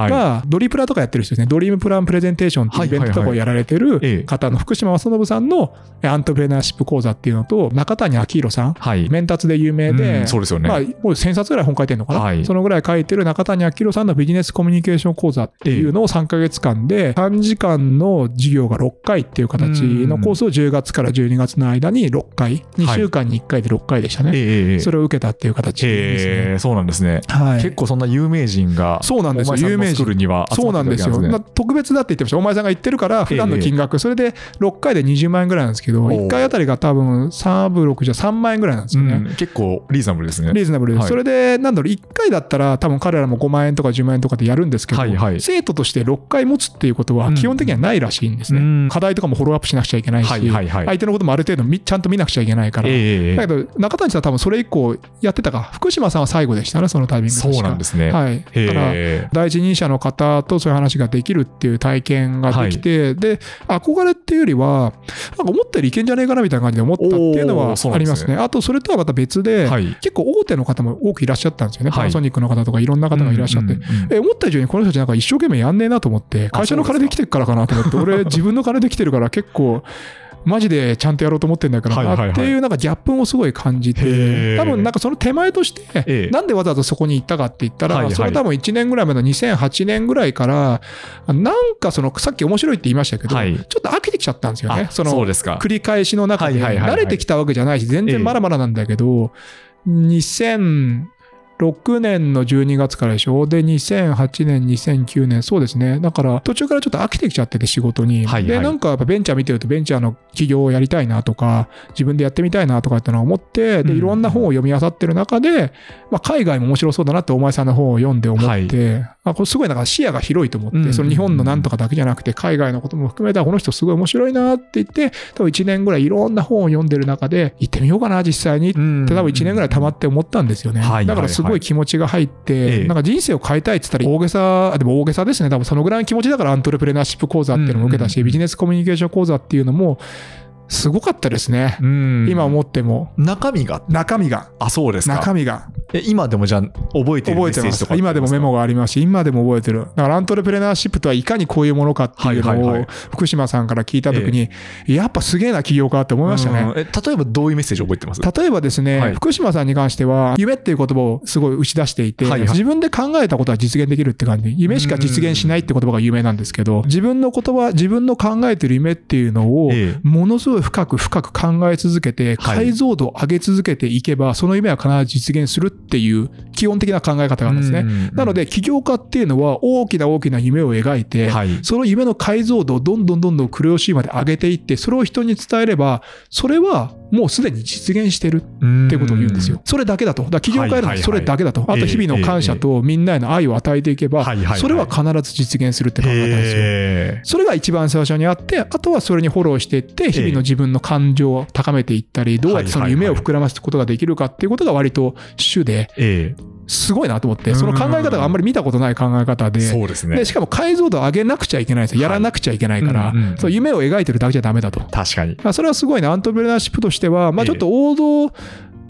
が、ドリプラとかやってる人ですね、ドリームプランプレゼンテーションっていうイベントとかをやられてる方の福島正伸さんのアントプレナーシップ講座っていうのと、中谷明宏さん、はい、メンタツで有名で、そうですよね。まあ、もう1000冊ぐらい本書いてるのかな、はい、そのぐらい書いてる中谷彰宏さんのビジネスコミュニケーション講座っていうのを3ヶ月間で、3時間の授業が6回っていう形のコースを10月から12月の間に6回、2週間に1回で6回でしたね。それを受けたっていう形ですね。そうなんですね。はい、結構そんな有名人が、そうなんですよ。有名人。にはそうなんですよ。特別だって言ってました。お前さんが言ってるから、普段の金額、それで6回で20万円ぐらいなんですけど、1回あたりが多分3ブ6じゃ3万円ぐらいなんですよね。結構リーズナブルですね。リーズナブルです。それで、なんだろう、1回だったら多分彼らも5万円とか10万円とかでやるんですけど、生徒として6回持つっていうことは基本的にはないらしいんですね。課題とかもフォローアップしなくちゃいけないし、相手のこともある程度ちゃんと見なくちゃいけないから。だけど、中谷さんは多分それ以降やってたか、福島さんは最後でしたね、そのタイミングそうなんですね。はい。だから、第一人者の方とそういう話ができるっていう体験ができて、はい、で、憧れっていうよりは、なんか思ったよりいけんじゃねえかなみたいな感じで思ったっていうのはありますね。すねあと、それとはまた別で、はい、結構大手の方も多くいらっしゃったんですよね。パナソニックの方とかいろんな方がいらっしゃって。え、思った以上にこの人たちなんか一生懸命やんねえなと思って、会社の金で来てるからかなと思って、(laughs) 俺自分の金で来てるから結構、マジでちゃんとやろうと思ってんだからなっていうなんかギャップもすごい感じて、多分なんかその手前として、なんでわざわざそこに行ったかって言ったら、それ多分1年ぐらい前の2008年ぐらいから、なんかそのさっき面白いって言いましたけど、ちょっと飽きてきちゃったんですよね。その繰り返しの中で、慣れてきたわけじゃないし、全然まだまだなんだけど、2000 6年の12月からでしょ？で、2008年、2009年、そうですね。だから、途中からちょっと飽きてきちゃってて、仕事に。はいはい、で、なんかやっぱベンチャー見てると、ベンチャーの企業をやりたいなとか、自分でやってみたいなとかってのは思って、で、いろんな本を読み漁ってる中で、まあ、海外も面白そうだなって、お前さんの本を読んで思って、はい、あこれすごいなんか視野が広いと思って、その日本のなんとかだけじゃなくて、海外のことも含めたこの人すごい面白いなって言って、多分1年ぐらいいろんな本を読んでる中で、行ってみようかな、実際にって、多分1年ぐらい溜まって思ったんですよね。だからすごい気持ちが入って、なんか人生を変えたいって言ったら大げさ、でも大げさですね。多分そのぐらいの気持ちだからアントレプレナーシップ講座っていうのも受けたし、ビジネスコミュニケーション講座っていうのも、すごかったですね。今思っても。中身が中身が。あ、そうですか。中身が。え今でもじゃあ覚えてるメッセージとか今でもメモがあります。し、今でも覚えてる。だからアントレプレナーシップとはいかにこういうものかっていうのを福島さんから聞いたときに、やっぱすげえな起業家って思いましたね。え例えばどういうメッセージ覚えてます？例えばですね、はい、福島さんに関しては、夢っていう言葉をすごい打ち出していて、はいはい、自分で考えたことは実現できるって感じ。で、夢しか実現しないって言葉が有名なんですけど、自分の言葉、自分の考えてる夢っていうのを、ものすごい深く深く考え続けて、解像度を上げ続けていけば、その夢は必ず実現するっていう基本的な考え方があるんですね。なので、起業家っていうのは大きな大きな夢を描いて、はい、その夢の解像度をどんどんどんどんクレヨシーまで上げていって、それを人に伝えれば、それはもうすでに実現してるってことを言うんですよ。それだけだと。だ起業家のはそれだけだと。あと日々の感謝とみんなへの愛を与えていけば、それは必ず実現するって考え方ですよ。それが一番最初にあって、あとはそれにフォローしていって、日々の自分の感情を高めていったり、どうやってその夢を膨らますことができるかっていうことが割と主で、すごいなと思って、その考え方があんまり見たことない考え方で、そうですね。で、しかも解像度を上げなくちゃいけないんですよ。やらなくちゃいけないから、そう夢を描いてるだけじゃダメだと。確かに。それはすごいね、アントプレナーシップとしては、まあちょっと王道、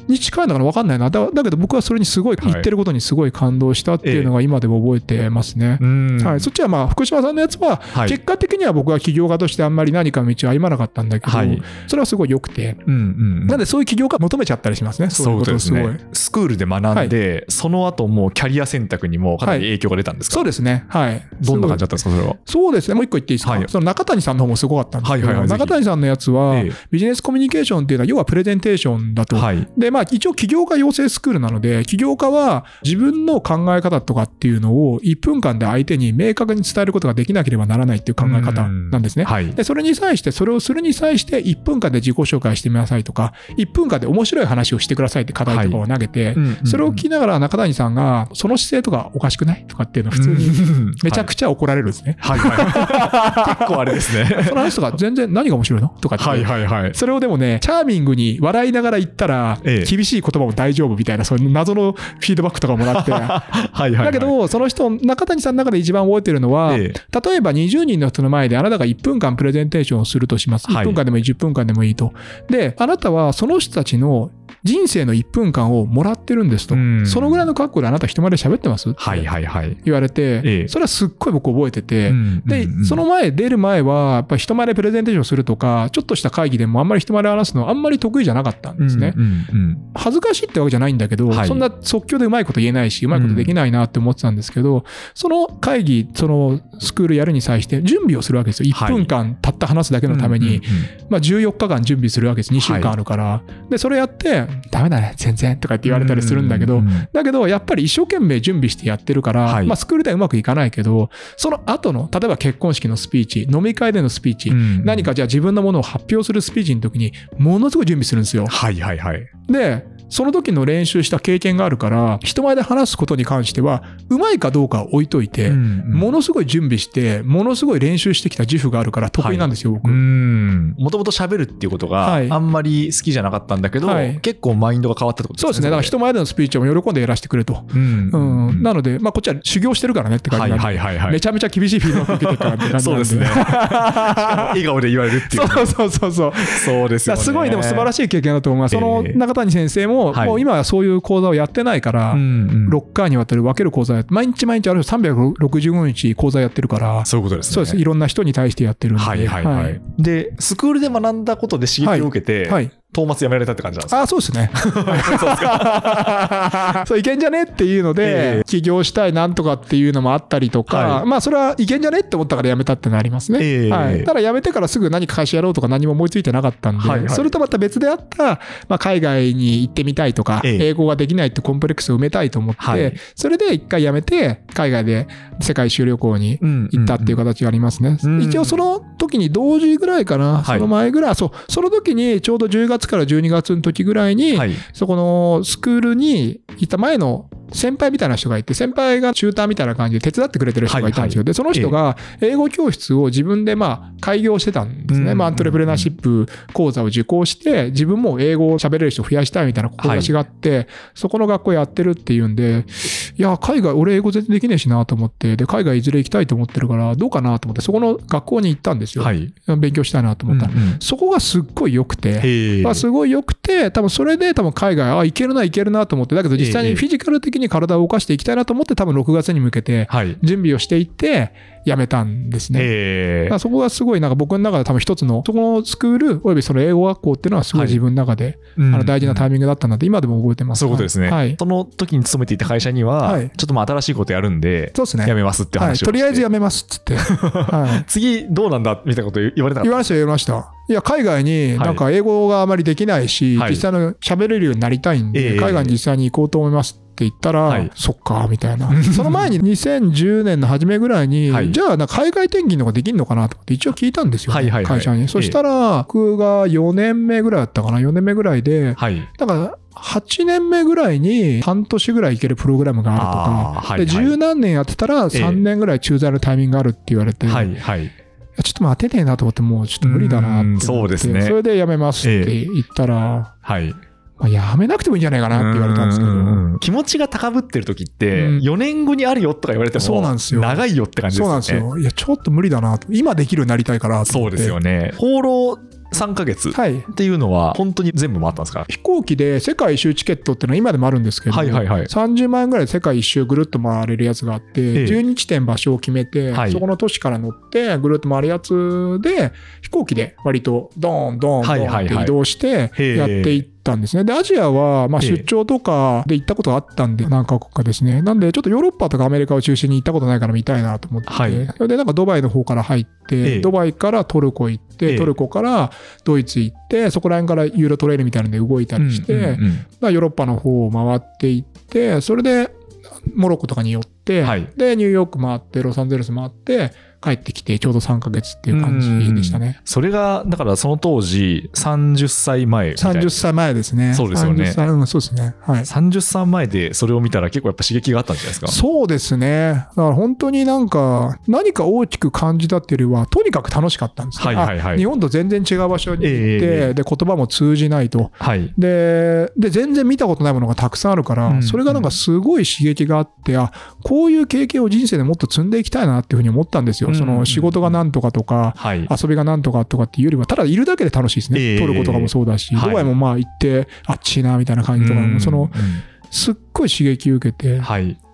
に近いのかな分かんないなだ。だけど僕はそれにすごい、言ってることにすごい感動したっていうのが今でも覚えてますね。はい、そっちはまあ、福島さんのやつは、結果的には僕は起業家としてあんまり何かの道を歩まなかったんだけど、はい、それはすごい良くて、うんうん、なんでそういう起業家求めちゃったりしますね。そういうことすごい。スクールで学んで、はい、その後もうキャリア選択にもかなり影響が出たんですか、そうですね。はい。どんな感じだったんですか、それは？そうですね。もう一個言っていいですか？その中谷さんの方もすごかったんですけど、はいはいはい、中谷さんのやつは、ビジネスコミュニケーションっていうのは、要はプレゼンテーションだと。で、まあ一応起業家養成スクールなので、起業家は自分の考え方とかっていうのを1分間で相手に明確に伝えることができなければならないっていう考え方なんですね。はい、でそれに際して、それをするに際して1分間で自己紹介してみなさいとか、1分間で面白い話をしてくださいって課題とかを投げて、それを聞きながら中谷さんが、その姿勢とかおかしくないとかっていうのは普通にめちゃくちゃ怒られるんですね。はいはい、(laughs) 結構あれですね。その話とか全然何が面白いの？とかって。はいはいはい。それをでもね、チャーミングに笑いながら言ったら、厳しい言葉も大丈夫みたいな、そういう謎のフィードバックとかもらって。(laughs) はいはい、はい、だけど、その人、中谷さんの中で一番覚えてるのは、ええ、例えば20人の人の前であなたが1分間プレゼンテーションをするとします。1分間でもいい、10分間でもいいと。で、あなたはその人たちの人生の1分間をもらってるんですと。そのぐらいの覚悟であなた人前で喋ってます？はいはいはい。言われて、それはすっごい僕覚えてて、で、その前、出る前は、やっぱ人前でプレゼンテーションするとか、ちょっとした会議でもあんまり人前で話すのあんまり得意じゃなかったんですね。恥ずかしいってわけじゃないんだけど、そんな即興でうまいこと言えないし、うまいことできないなって思ってたんですけど、その会議、そのスクールやるに際して準備をするわけですよ。1分間たった話すだけのために、まあ14日間準備するわけです。2週間あるから。で、それやって、ダメだね、全然とかって言われたりするんだけど、だけどやっぱり一生懸命準備してやってるから、はい、まあスクールではうまくいかないけど、その後の、例えば結婚式のスピーチ、飲み会でのスピーチ、何かじゃあ自分のものを発表するスピーチの時に、ものすごい準備するんですよ。はいはいはい。で、その時の練習した経験があるから、人前で話すことに関しては、うまいかどうか置いといて、ものすごい準備して、ものすごい練習してきた自負があるから得意なんですよ、僕。もともと喋るっていうことがあんまり好きじゃなかったんだけど、はい、結構マインドが変わったってことですね。そうですね。だから人前でのスピーチを喜んでやらせてくれと。うん。うん、なので、まあこっちは修行してるからねって感じなんで、はいはいはいはい、めちゃめちゃ厳しいフィードバック受けてるからって感じなんで。そうですね。笑顔で言われるっていう。そうそうそうそう。そうですよね。すごいでも素晴らしい経験だと思います。その中谷先生も、もう今はそういう講座をやってないから、6回にわたる分ける講座や毎日毎日ある365日講座やってるから、そういうことですね。そうです。いろんな人に対してやってるんで。はいはいはい。で、スクールで学んだことで刺激を受けて、はい、トーマス辞められたって感じなんですか？あそうですね。(laughs) そういけんじゃねっていうので、起業したいなんとかっていうのもあったりとか、まあそれはいけんじゃねって思ったから辞めたってのありますね。はい。ただ辞めてからすぐ何か会社やろうとか何も思いついてなかったんで、それとまた別であった、まあ海外に行ってみたいとか、英語ができないってコンプレックスを埋めたいと思って、それで一回辞めて、海外で世界一周旅行に行ったっていう形がありますね。一応その時に同時ぐらいかな、その前ぐらい、そう、その時にちょうど10月から12月の時ぐらいに、はい、そこのスクールに行った前の先輩みたいな人がいて、先輩がチューターみたいな感じで手伝ってくれてる人がいたんですよ。はいはい、で、その人が英語教室を自分でまあ開業してたんですね。まあ、アントレプレナーシップ講座を受講して、自分も英語を喋れる人を増やしたいみたいな志があって、はい、そこの学校やってるっていうんで、いや、海外、俺英語全然できねえしなと思って、で、海外いずれ行きたいと思ってるから、どうかなと思って、そこの学校に行ったんですよ。はい、勉強したいなと思ったら、うんうん、そこがすっごい良くて、まあ、すごい良くて、多分それで多分海外、あ、いけるな、いけるなと思って、だけど実際にフィジカル的に体を動かしていきたいなと思って、多分6月に向けて準備をしていって、辞めたんですね。そこがすごいなんか僕の中で多分一つの、そこのスクールおよびその英語学校っていうのはすごい自分の中で、あの大事なタイミングだったなって今でも覚えてます。そういうことですね。はい、その時に勤めていた会社には、ちょっとまあ新しいことやるんで、そうですね。辞めますって話をとりあえず辞めますっつって。(laughs) はい、次どうなんだみたいなこと言われた言われました、言われました。いや、海外になんか英語があまりできないし、実際の喋れるようになりたいんで、海外に実際に行こうと思います言ったら、はい、そっか、みたいな。(laughs) その前に2010年の初めぐらいに、はい、じゃあ、海外転勤とかできるのかなとって一応聞いたんですよ、ね、はいはいはい、会社に。そしたら、僕が4年目ぐらいだったかな、4年目ぐらいで、はい、だから、8年目ぐらいに半年ぐらいいけるプログラムがあるとか、はいはい、で十何年やってたら3年ぐらい駐在のタイミングがあるって言われて、はいはい、ちょっと待てねえなと思って、もうちょっと無理だなってそうですね。それで辞めますって言ったら、はい。まあ、やめなくてもいいんじゃないかなって言われたんですけど。気持ちが高ぶってる時って、4年後にあるよとか言われても、そうなんですよ。長いよって感じですよね。そうなんですよ。いや、ちょっと無理だなと。今できるようになりたいからそうですよね。放浪3ヶ月っていうのは、本当に全部回ったんですか、飛行機で世界一周チケットっていうのは今でもあるんですけど、はいはいはい、30万円ぐらいで世界一周ぐるっと回れるやつがあって、ええ、12地点場所を決めて、はい、そこの都市から乗ってぐるっと回るやつで、飛行機で割とドーンドーンドーンって移動してやっていって、たんですね。で、アジアは、まあ、出張とかで行ったことがあったんで、何カ国かですね。なんで、ちょっとヨーロッパとかアメリカを中心に行ったことないから見たいなと思って、はい、それで、なんかドバイの方から入って、ドバイからトルコ行って、トルコからドイツ行って、そこら辺からユーロトレイルみたいなので動いたりして、ヨーロッパの方を回っていって、それで、モロッコとかに寄って、はい、で、ニューヨーク回って、ロサンゼルス回って、帰ってきてちょうど3ヶ月っていう感じでしたね。それが、だからその当時30歳前み30歳前ですね。そうですよね。うん、そうですね。はい。30歳前でそれを見たら結構やっぱ刺激があったんじゃないですか？そうですね。だから本当になんか何か大きく感じたっていうよりは、とにかく楽しかったんですはいはいはい。日本と全然違う場所に行って、えー、で、言葉も通じないと。はい。で、で、全然見たことないものがたくさんあるから、うん、それがなんかすごい刺激があって、あ、こういう経験を人生でもっと積んでいきたいなっていうふうに思ったんですよ。その仕事がなんとかとか、遊びがなんとかとかっていうよりは、ただいるだけで楽しいですね。撮ることとかもそうだし、ドバイもまあ行って、あっちいなみたいな感じとかも、その、すっごい刺激受けて、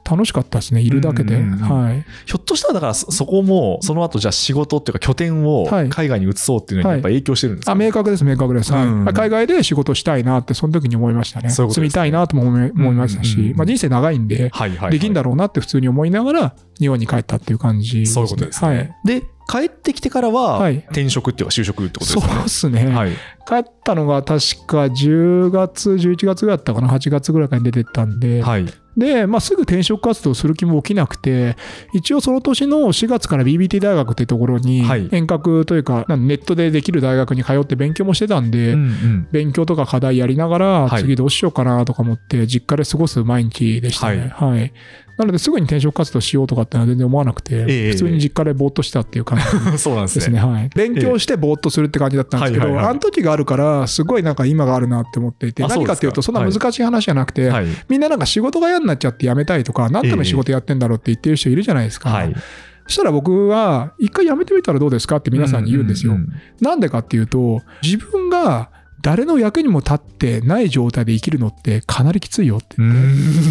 楽しかったですね、いるだけで。はい。ひょっとしたら、だからそこも、その後じゃあ仕事っていうか拠点を海外に移そうっていうのにやっぱ影響してるんですか、はいはい、あ、明確です、明確です、はい。海外で仕事したいなって、その時に思いましたね。そううね。住みたいなとも思いましたし、まあ人生長いんで、できんだろうなって普通に思いながら、日本に帰ったっていう感じ、ね、そういうことですね。はい、で、帰ってきてからは、転職っていうか就職ってことですね。そうですね。はい、帰ったのが確か10月、11月ぐらいだったかな、8月ぐらいから出てったんで、はい、で、まあ、すぐ転職活動する気も起きなくて、一応その年の4月から BBT 大学っていうところに、遠隔というか、ネットでできる大学に通って勉強もしてたんで、うんうん、勉強とか課題やりながら、次どうしようかなとか思って、実家で過ごす毎日でしたね。はい、はい。なのですぐに転職活動しようとかってのは全然思わなくて、えー、普通に実家でぼーっとしたっていう感じですね。(laughs) そうですね。はい。勉強してぼーっとするって感じだったんですけど、あの時があるから、すごいなんか今があるなって思っていて、何かっていうと、そんな難しい話じゃなくて、はい、みんななんか仕事が嫌になっちゃって辞めたいとか、何のため仕事やってんだろうって言ってる人いるじゃないですか。はいそしたら僕は、一回辞めてみたらどうですかって皆さんに言うんですよ。なんでかっていうと、自分が誰の役にも立ってない状態で生きるのってかなりきついよって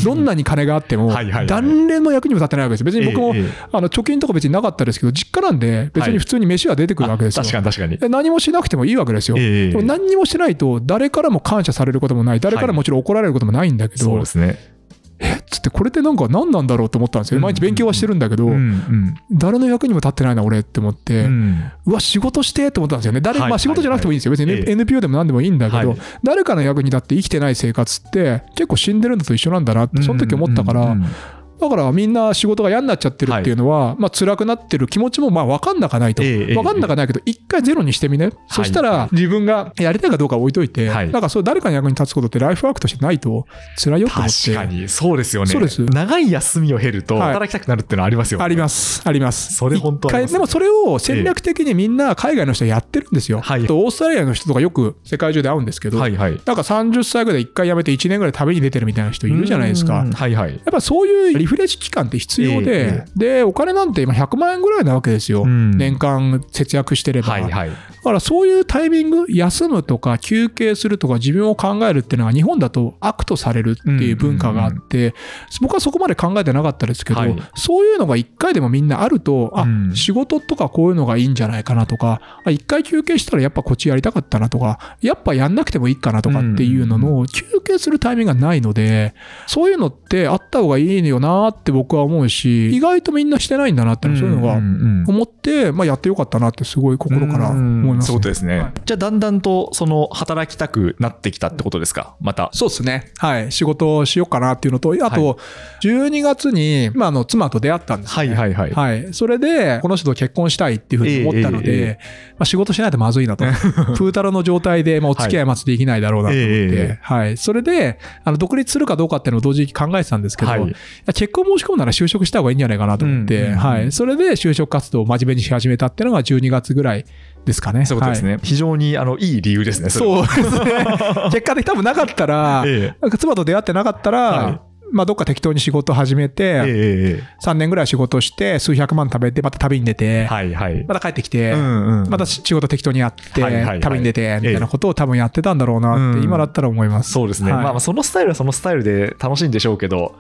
どんなに金があっても、誰の役にも立ってないわけです別に僕も、あの貯金とか別になかったですけど、実家なんで、別に普通に飯は出てくるわけですよ。確かに確かに。何もしなくてもいいわけですよ。でも何にもしてないと、誰からも感謝されることもない、誰からもちろん怒られることもないんだけど、そうですね。え？っつってこれってなんか何なんだろうと思ったんですよ。毎日勉強はしてるんだけど、誰の役にも立ってないな俺って思って、うわ仕事してって思ったんですよね。誰、まあ、仕事じゃなくてもいいんですよ。別に、NPO でも何でもいいんだけど、誰かの役に立って生きてない生活って結構死んでるのと一緒なんだなってその時思ったから、だからみんな仕事が嫌になっちゃってるっていうのは、はい、まあ辛くなってる気持ちもまあ分かんなかないと、え分かんなかないけど、一回ゼロにしてみね、そしたら自分がやりたいかどうか置いといて、はい、なんかそう誰かに役に立つことってライフワークとしてないと辛いよと思って。確かに、そうですよね。そうです。長い休みを経ると働きたくなるっていうのはありますよね。あります、あります。それ本当でもそれを戦略的にみんな海外の人はやってるんですよ。はい、オーストラリアの人とかよく世界中で会うんですけど、はいはい、なんか30歳ぐらいで1回辞めて1年ぐらい旅に出てるみたいな人いるじゃないですか。はいはい、やっぱそういうリフレッシュ期間って必要で、えー、で、お金なんて今100万円ぐらいなわけですよ。年間節約してれば。はいはい、だからそういうタイミング、休むとか休憩するとか自分を考えるっていうのは日本だと悪とされるっていう文化があって、僕はそこまで考えてなかったですけど、はい、そういうのが1回でもみんなあると、あ、仕事とかこういうのがいいんじゃないかなとか、1回休憩したらやっぱこっちやりたかったなとか、やっぱやんなくてもいいかなとかっていうのの休憩するタイミングがないので、そういうのってあった方がいいよなって僕は思うし、意外とみんなしてないんだなって、そういうのが思って、まあやってよかったなってすごい心から思います、ね、そういうことですね。はい、じゃあだんだんとその働きたくなってきたってことですか？また。そうですね。はい。仕事をしようかなっていうのと、あと、12月に、まあ、あの、妻と出会ったんです、ね、はいはいはい。はい。それで、この人と結婚したいっていうふうに思ったので、えーえー、まあ、仕事しないとまずいなと。プータロの状態で、まあ、お付き合いまずできないだろうなと思って、はいえー、はい。それで、あの、独立するかどうかっていうのを同時に考えてたんですけど、はい、結婚申し込んだら就職した方がいいんじゃないかなと思って、うんうんうん、はい。それで就職活動を真面目にし始めたっていうのが12月ぐらいですかね。そういうことですね。はい、非常にあのいい理由ですね。そうですね。(laughs) 結果的多分なかったら、ええ、妻と出会ってなかったら、はいまあ、どっか適当に仕事始めて、3年ぐらい仕事して、数百万食べて、また旅に出て、また帰ってきて、また仕事適当にやって、旅に出て、みたいなことを多分やってたんだろうなって、今だったら思います。そうですね。まあ、そのスタイルはそのスタイルで楽しいんでしょうけど、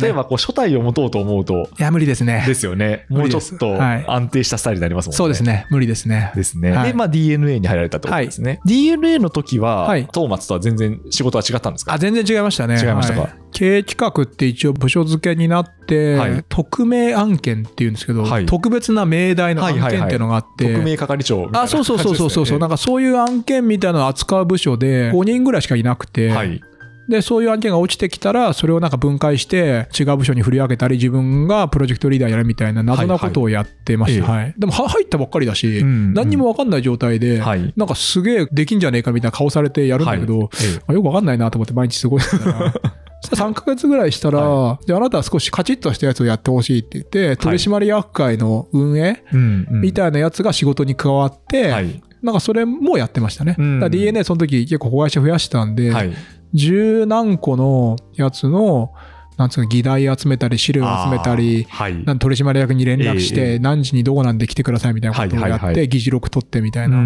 例えばこう、初体を持とうと思うと、いや、無理ですね。ですよね。もうちょっと安定したスタイルになりますもんね。そうですね。無理ですね。ですね。で、まあ、DNA に入られたってことですね。DNA の時は、トーマツとは全然仕事は違ったんですか？あ、全然違いましたね。違いましたか？経営企画って一応部署付けになって、はい、匿名案件っていうんですけど、はい、特別な命題の案件っていうのがあって、はいはいはい、匿名係長みたいな、ね、あそうそうそうそうそう。なんかそういう案件みたいなのを扱う部署で5人ぐらいしかいなくて、はい、で、そういう案件が落ちてきたら、それをなんか分解して、違う部署に振り分けたり、自分がプロジェクトリーダーやるみたいな謎なことをやってました。はい、はい。はい、でも、入ったばっかりだし、うん、何にも分かんない状態で、はい、なんかすげえできんじゃねえかみたいな顔されてやるんだけど、まあ、よく分かんないなと思って毎日過ごしてたら、(laughs) 3ヶ月ぐらいしたら、はい、じゃああなたは少しカチッとしたやつをやってほしいって言って、取締役会の運営みたいなやつが仕事に加わって、はい、なんかそれもやってましたね。うん、DNA その時結構子会社増やしたんで、はい、十何個のやつの、なんつうか、議題集めたり、資料集めたり、はい、取締役に連絡して、何時にどこなんで来てくださいみたいなことをやって、議事録取ってみたいな。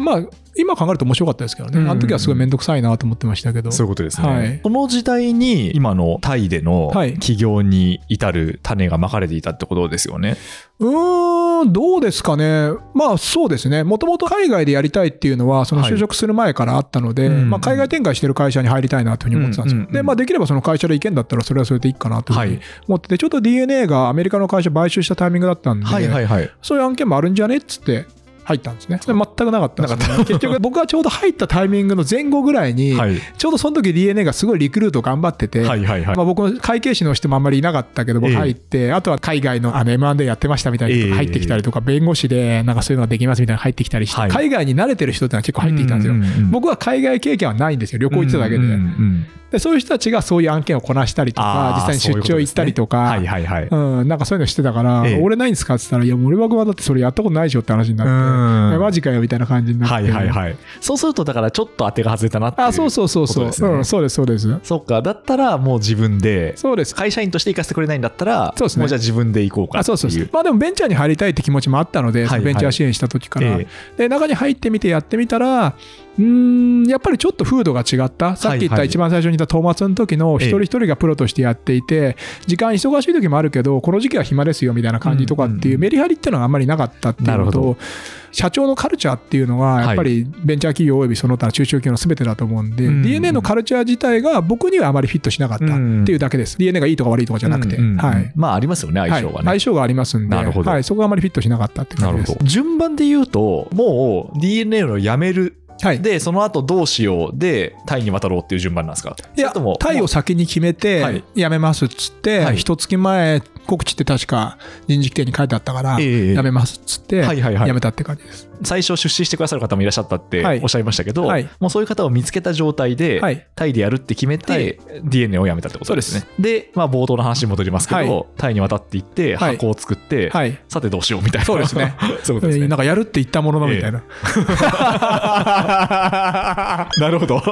まあ、今考えると面白かったですけどね、うんうん、あの時はすごい面倒くさいなと思ってましたけど、そういうことですね、はい、この時代に今のタイでの起業に至る種がまかれていたってことですよね。うーん、どうですかね、まあそうですね、もともと海外でやりたいっていうのは、その就職する前からあったので、はい、まあ、海外展開してる会社に入りたいなというふうに思ってたんですよ。うんうんうん、で、まあ、できればその会社で意見だったら、それはそれでいいかなというふうに思ってて、はい、ちょっと DNA がアメリカの会社買収したタイミングだったんで、はいはいはい、そういう案件もあるんじゃねっつって。入ったんですね。それ全くなかったんですね。結局 (laughs) 僕はちょうど入ったタイミングの前後ぐらいに、はい、ちょうどその時 DNA がすごいリクルート頑張ってて、はいはいはい、まあ、僕も会計士の人もあんまりいなかったけど、僕入って、えー、あとは海外のあの M&A やってましたみたいな人が入ってきたりとか、えー、弁護士でなんかそういうのができますみたいな入ってきたりして、はい、海外に慣れてる人ってのは結構入ってきたんですよ。僕は海外経験はないんですよ。旅行行ってただけで。うんうんうんでそういう人たちがそういう案件をこなしたりとか、実際に出張行ったりとか、はいはいはい。うん、なんかそういうのしてたから、ええ、俺ないんですかって言ったら、いや、森枠はだってそれやったことないでしょって話になって、マジかよみたいな感じになって。はいはいはい。そうすると、だからちょっと当てが外れたなっていう、あ、そうそうそうそう。うん、そうです、そうです。そっか、だったらもう自分で、そうです。会社員として行かせてくれないんだったら、そうですね。もうじゃあ自分で行こうかっていう。あ、そうそうまあでもベンチャーに入りたいって気持ちもあったので、はいはい、ベンチャー支援した時から、えで、中に入ってみてやってみたら、うんやっぱりちょっと風土が違った、さっき言った一番最初に言ったトーマツの時の一人一人がプロとしてやっていて、時間忙しい時もあるけど、この時期は暇ですよみたいな感じとかっていうメリハリっていうのがあんまりなかったっていうのと、社長のカルチャーっていうのは、やっぱりベンチャー企業およびその他の中小企業のすべてだと思うんで、DNA のカルチャー自体が僕にはあまりフィットしなかった。っていうだけです。DNA がいいとか悪いとかじゃなくて。はい。まあ、ありますよね、相性がね。相性がありますんで、はい、そこがあまりフィットしなかったって感じです。順番で言うと、もう DNA の辞めるはい、でその後どうしようでタイに渡ろうっていう順番なんですか？いやタイを先に決めて辞めますっつって、はい、一月前告知って確か人事規定に書いてあったから、辞めますっつって、辞めたって感じです。最初出資してくださる方もいらっしゃったっておっしゃいましたけど、はい、もうそういう方を見つけた状態で、はい、タイでやるって決めて、はい、DNA を辞めたってことですね。でで、まあ、冒頭の話に戻りますけど、タイに渡っていって箱を作って、さてどうしようみたいな。そうですね。(laughs) そうですね。なんかやるって言ったもののみたいな。えー、(laughs) なるほど。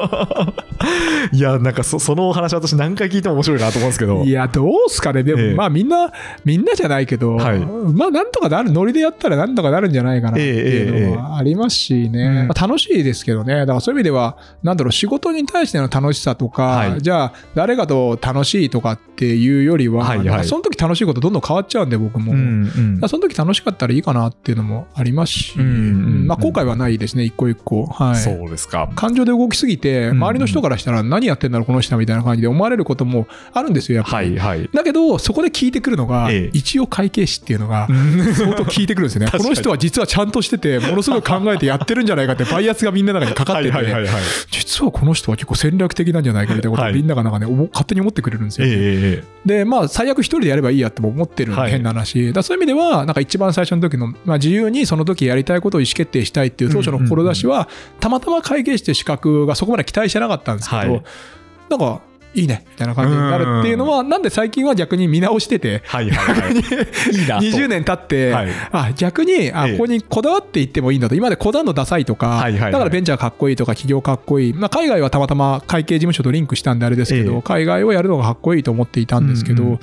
いや、なんかそそのお話私何回聞いても面白いなと思うんですけど。いや、どうすかね。でも、えー、まあみんな、みんなじゃないけど、はい、まあなんとかなる、ノリでやったらなんとかなるんじゃないかなっていうのはありますしね。まあ、楽しいですけどね。だからそういう意味では、なんだろう、仕事に対しての楽しさとか、はい、じゃあ誰かと楽しいとかっていうよりは、はいはい、その時楽しいことどんどん変わっちゃうんで、僕も。うんうん、その時楽しかったらいいかなっていうのもありますし、うんうん、まあ後悔はないですね、一個一個。はい。そうですか。感情で動きすぎて、周りの人からしたら何やってんだろう、この人みたいな感じで思われることもあるんですよ、やっぱり。はいはい、だけど、そこで聞いてくるのが、ええ、一応会計士っていうのが、相当聞いてくるんですよね。(laughs) この人は実はちゃんとしてて、ものすごい考えてやってるんじゃないかって、(laughs) バイアスがみんなの中にかかってて、実はこの人は結構戦略的なんじゃないかみたい。なことをみんながなんかね、勝手に思ってくれるんですよ、ね。えで、まあ、最悪一人でやればいいやって思ってる変な話。だそういう意味では、なんか一番最初の時の、まあ、自由にその時やりたいことを意思決定したいっていう当初の志は、たまたま会計士という資格がそこまで期待してなかったんですけど、なんか、いいねみたいな感じになるっていうのは、なんで最近は逆に見直してて、はいはいはい、(laughs) 20年経って、はい、あ逆にあここにこだわっていってもいいんだと、今までこだわるのダサいとか、だからベンチャーかっこいいとか、企業かっこいい、まあ、海外はたまたま会計事務所とリンクしたんであれですけど、海外をやるのがかっこいいと思っていたんですけど、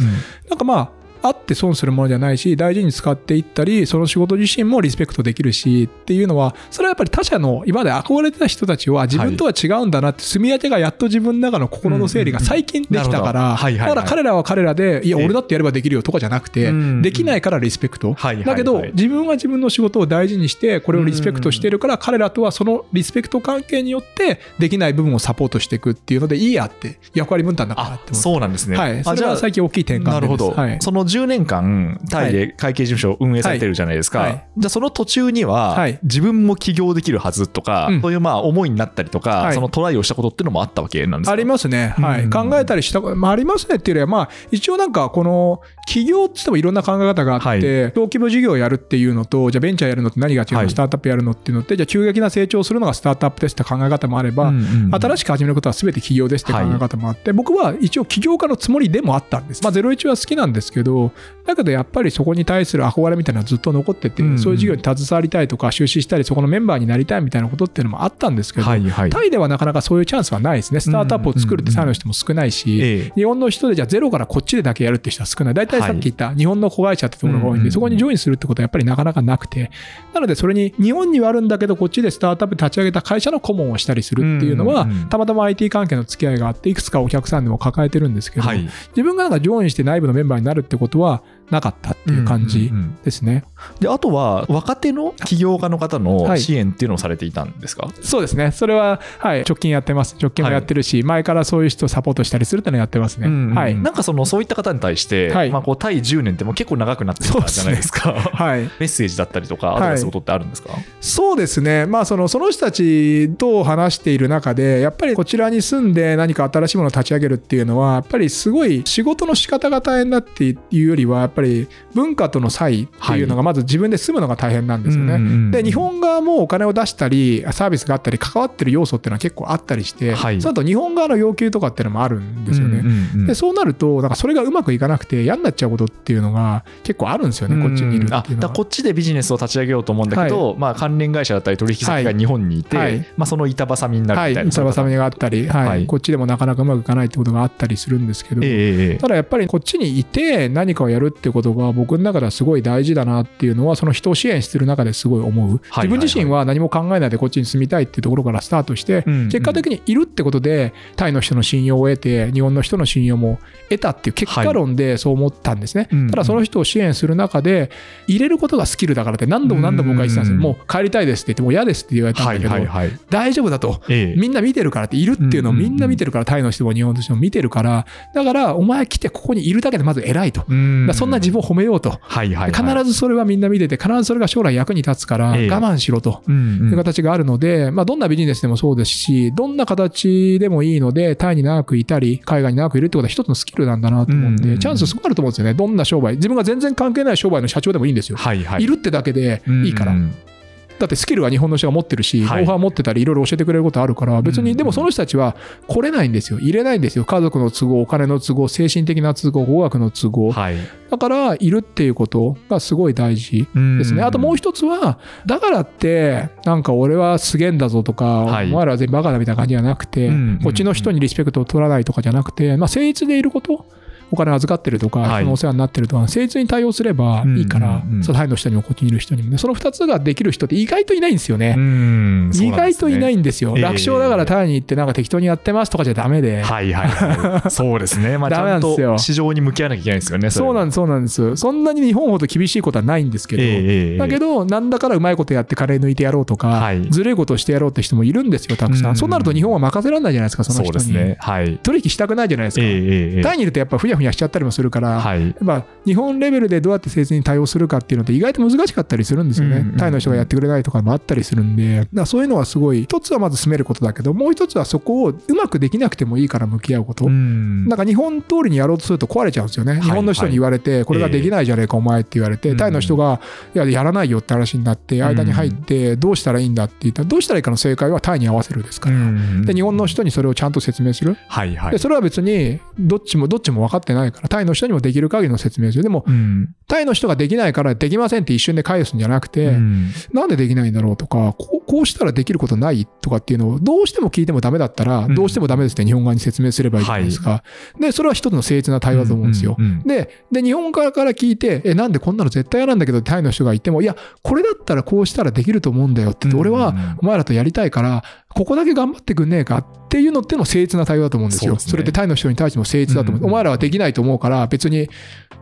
なんかまあ、あって損するものじゃないし、大事に使っていったり、その仕事自身もリスペクトできるしっていうのは、それはやっぱり他者の今まで憧れてた人たちは自分とは違うんだなって、住み分けがやっと自分の中の心の整理が最近できたから、だから彼らは彼らで、いや、俺だってやればできるよとかじゃなくて、できないからリスペクト。だけど、自分は自分の仕事を大事にして、これをリスペクトしてるから、彼らとはそのリスペクト関係によって、できない部分をサポートしていくっていうので、いいやって、役割分担だからってそうなんですね。はい。それは最近大きい転換です。なるほど。はい、その10年間、タイで会計事務所を運営されてるじゃないですか。はい。はい、じゃあその途中には、自分も起業できるはずとか、そういうまあ思いになったりとか、そのトライをしたことっていうのもあったわけなんですか？ありますね。はい。考えたりした、まあ、ありますねっていうよりは、まあ、一応なんかこの、起業ってってもいろんな考え方があって、小規模事業をやるっていうのと、じゃあベンチャーやるのって何が違うの、スタートアップやるのっていうのって、じゃあ急激な成長するのがスタートアップですって考え方もあれば、新しく始めることは全て起業ですって考え方もあって、僕は一応起業家のつもりでもあったんです。まあ、01は好きなんですけど、だけどやっぱりそこに対する憧れみたいなのはずっと残ってて、そういう事業に携わりたいとか、出資したり、そこのメンバーになりたいみたいなことっていうのもあったんですけど、はいはい、タイではなかなかそういうチャンスはないですね。スタートアップを作るってタイの人も少ないし、日本の人でじゃあゼロからこっちでだけやるって人は少ない。大体さっき言った日本の子会社ってところが多いんで、そこにジョインするってことはやっぱりなかなかなくて、なのでそれに日本にはあるんだけど、こっちでスタートアップ立ち上げた会社の顧問をしたりするっていうのは、たまたま IT 関係の付き合いがあって、いくつかお客さんでも抱えてるんですけど、自分がなんかジョインして内部のメンバーになるってことは、なかったっていう感じですね。であとは若手の起業家の方の支援っていうのをされていたんですか、はい、そうですね。それは、はい、直近やってます。直近もやってるし、はい、前からそういう人をサポートしたりするっていうのをやってますね。うんうん、はい。なんかそのそういった方に対して、はい、まあこう対10年っても結構長くなってたじゃないですか。すね、(laughs) はい。メッセージだったりとかアドバイスことってあるんですか、そうですね。まあそのその人たちと話している中で、やっぱりこちらに住んで何か新しいものを立ち上げるっていうのは、やっぱりすごい仕事の仕方が大変だっていうよりは、やっぱり文化との差異っていうのがまず自分で住むのが大変なんですよね。で日本側もお金を出したりサービスがあったり関わってる要素っていうのは結構あったりして、はい、その後日本側の要求とかっていうのもあるんですよね。でそうなるとなんかそれがうまくいかなくて嫌になっちゃうことっていうのが結構あるんですよね、こっちにいるっていうのは。こっちでビジネスを立ち上げようと思うんだけど、はい、まあ、関連会社だったり取引先が日本にいて、はい、まあ、その板挟みになるみたいな、板挟みがあったり、はい。こっちでもなかなかうまくいかないってことがあったりするんですけど、えー、ただやっぱりこっちにいて何かをやるってことが僕の中ではすごい大事だなっていうのは、その人を支援してる中ですごい思う。自分自身は何も考えないでこっちに住みたいっていうところからスタートして、結果的にいるってことで、タイの人の信用を得て、日本の人の信用も得たっていう結果論でそう思ったんですね。ただその人を支援する中で、入れることがスキルだからって何度も何度も僕は言ってたんですよ。もう帰りたいですって言って、もう嫌ですって言われたんだけど、大丈夫だと、みんな見てるからっているっていうのをみんな見てるから、タイの人も日本の人も見てるから、だからお前来てここにいるだけでまず偉いと。そんなな自分を褒めようと。必ずそれはみんな見てて、必ずそれが将来役に立つから、我慢しろという形があるので、まあ、どんなビジネスでもそうですし、どんな形でもいいので、タイに長くいたり、海外に長くいるってことは一つのスキルなんだなと思うんで、チャンスすごくあると思うんですよね。どんな商売。自分が全然関係ない商売の社長でもいいんですよ。はいはい、いるってだけでいいから。だってスキルは日本の人が持ってるし、ノウハウ持ってたり、いろいろ教えてくれることあるから、別に、でもその人たちは来れないんですよ。入れないんですよ。家族の都合、お金の都合、精神的な都合、語学の都合。はい、だから、いるっていうことがすごい大事ですね。あともう一つは、だからって、なんか俺はすげえんだぞとか、はい、お前らは全員バカだみたいな感じじゃなくて、こっちの人にリスペクトを取らないとかじゃなくて、まあ、誠実でいること。お金預かってるとか、はい、そのお世話になってるとか、誠実に対応すればいいから、うんうんうん、そのタイの人にもこっちにいる人にもね、その2つができる人って意外といないんですよね。意外といないんですよ。楽勝だからタイに行ってなんか適当にやってますとかじゃダメで。はいはい、はい。(laughs) そうですね。まあ、ちゃんと市場に向き合わなきゃいけないですよね。そうなんです、そうなんです。そんなに日本ほど厳しいことはないんですけど、えー、だけど、なんだからうまいことやってカレー抜いてやろうとか、はい、ずるいことをしてやろうって人もいるんですよ、たくさん。そうなると日本は任せられないじゃないですか、その人に。ねはい、取引したくないじゃないですか。えー、タイにいるとやっぱふやふやしちゃったりもするから、はい、まあ、日本レベルでどうやって政治に対応するかっていうのって意外と難しかったりするんですよね。タイの人がやってくれないとかもあったりするんで、だそういうのはすごい、一つはまず進めることだけど、もう一つはそこをうまくできなくてもいいから向き合うこと。なんか日本通りにやろうとすると壊れちゃうんですよね。日本の人に言われて、これができないじゃねえか、お前って言われて、タイの人が、いや、やらないよって話になって、間に入って、どうしたらいいんだって言ったら、どうしたらいいかの正解はタイに合わせるですから。で、日本の人にそれをちゃんと説明する。はいはい、でそれは別に、どっちも、どっちも分かってないから、タイの人にもできる限りの説明する。でも、うん、タイの人ができないからできませんって一瞬で返すんじゃなくて、うん、なんでできないんだろうとかこう、こうしたらできることないとかっていうのをどうしても聞いてもダメだったら、どうしてもダメですって日本側に説明すればいいじゃないですか。はい、で、それは一つの誠実な対話だと思うんですよ。で、で、日本側から聞いて、え、なんでこんなの絶対嫌なんだけど、タイの人がいても、いや、これだったらこうしたらできると思うんだよってって、俺はお前らとやりたいから、ここだけ頑張ってくんねえかっていうのっての誠実な対応だと思うんですよ。そ、ね,、れってタイの人に対しても誠実だと思う、うんうん、お前らはできないと思うから別に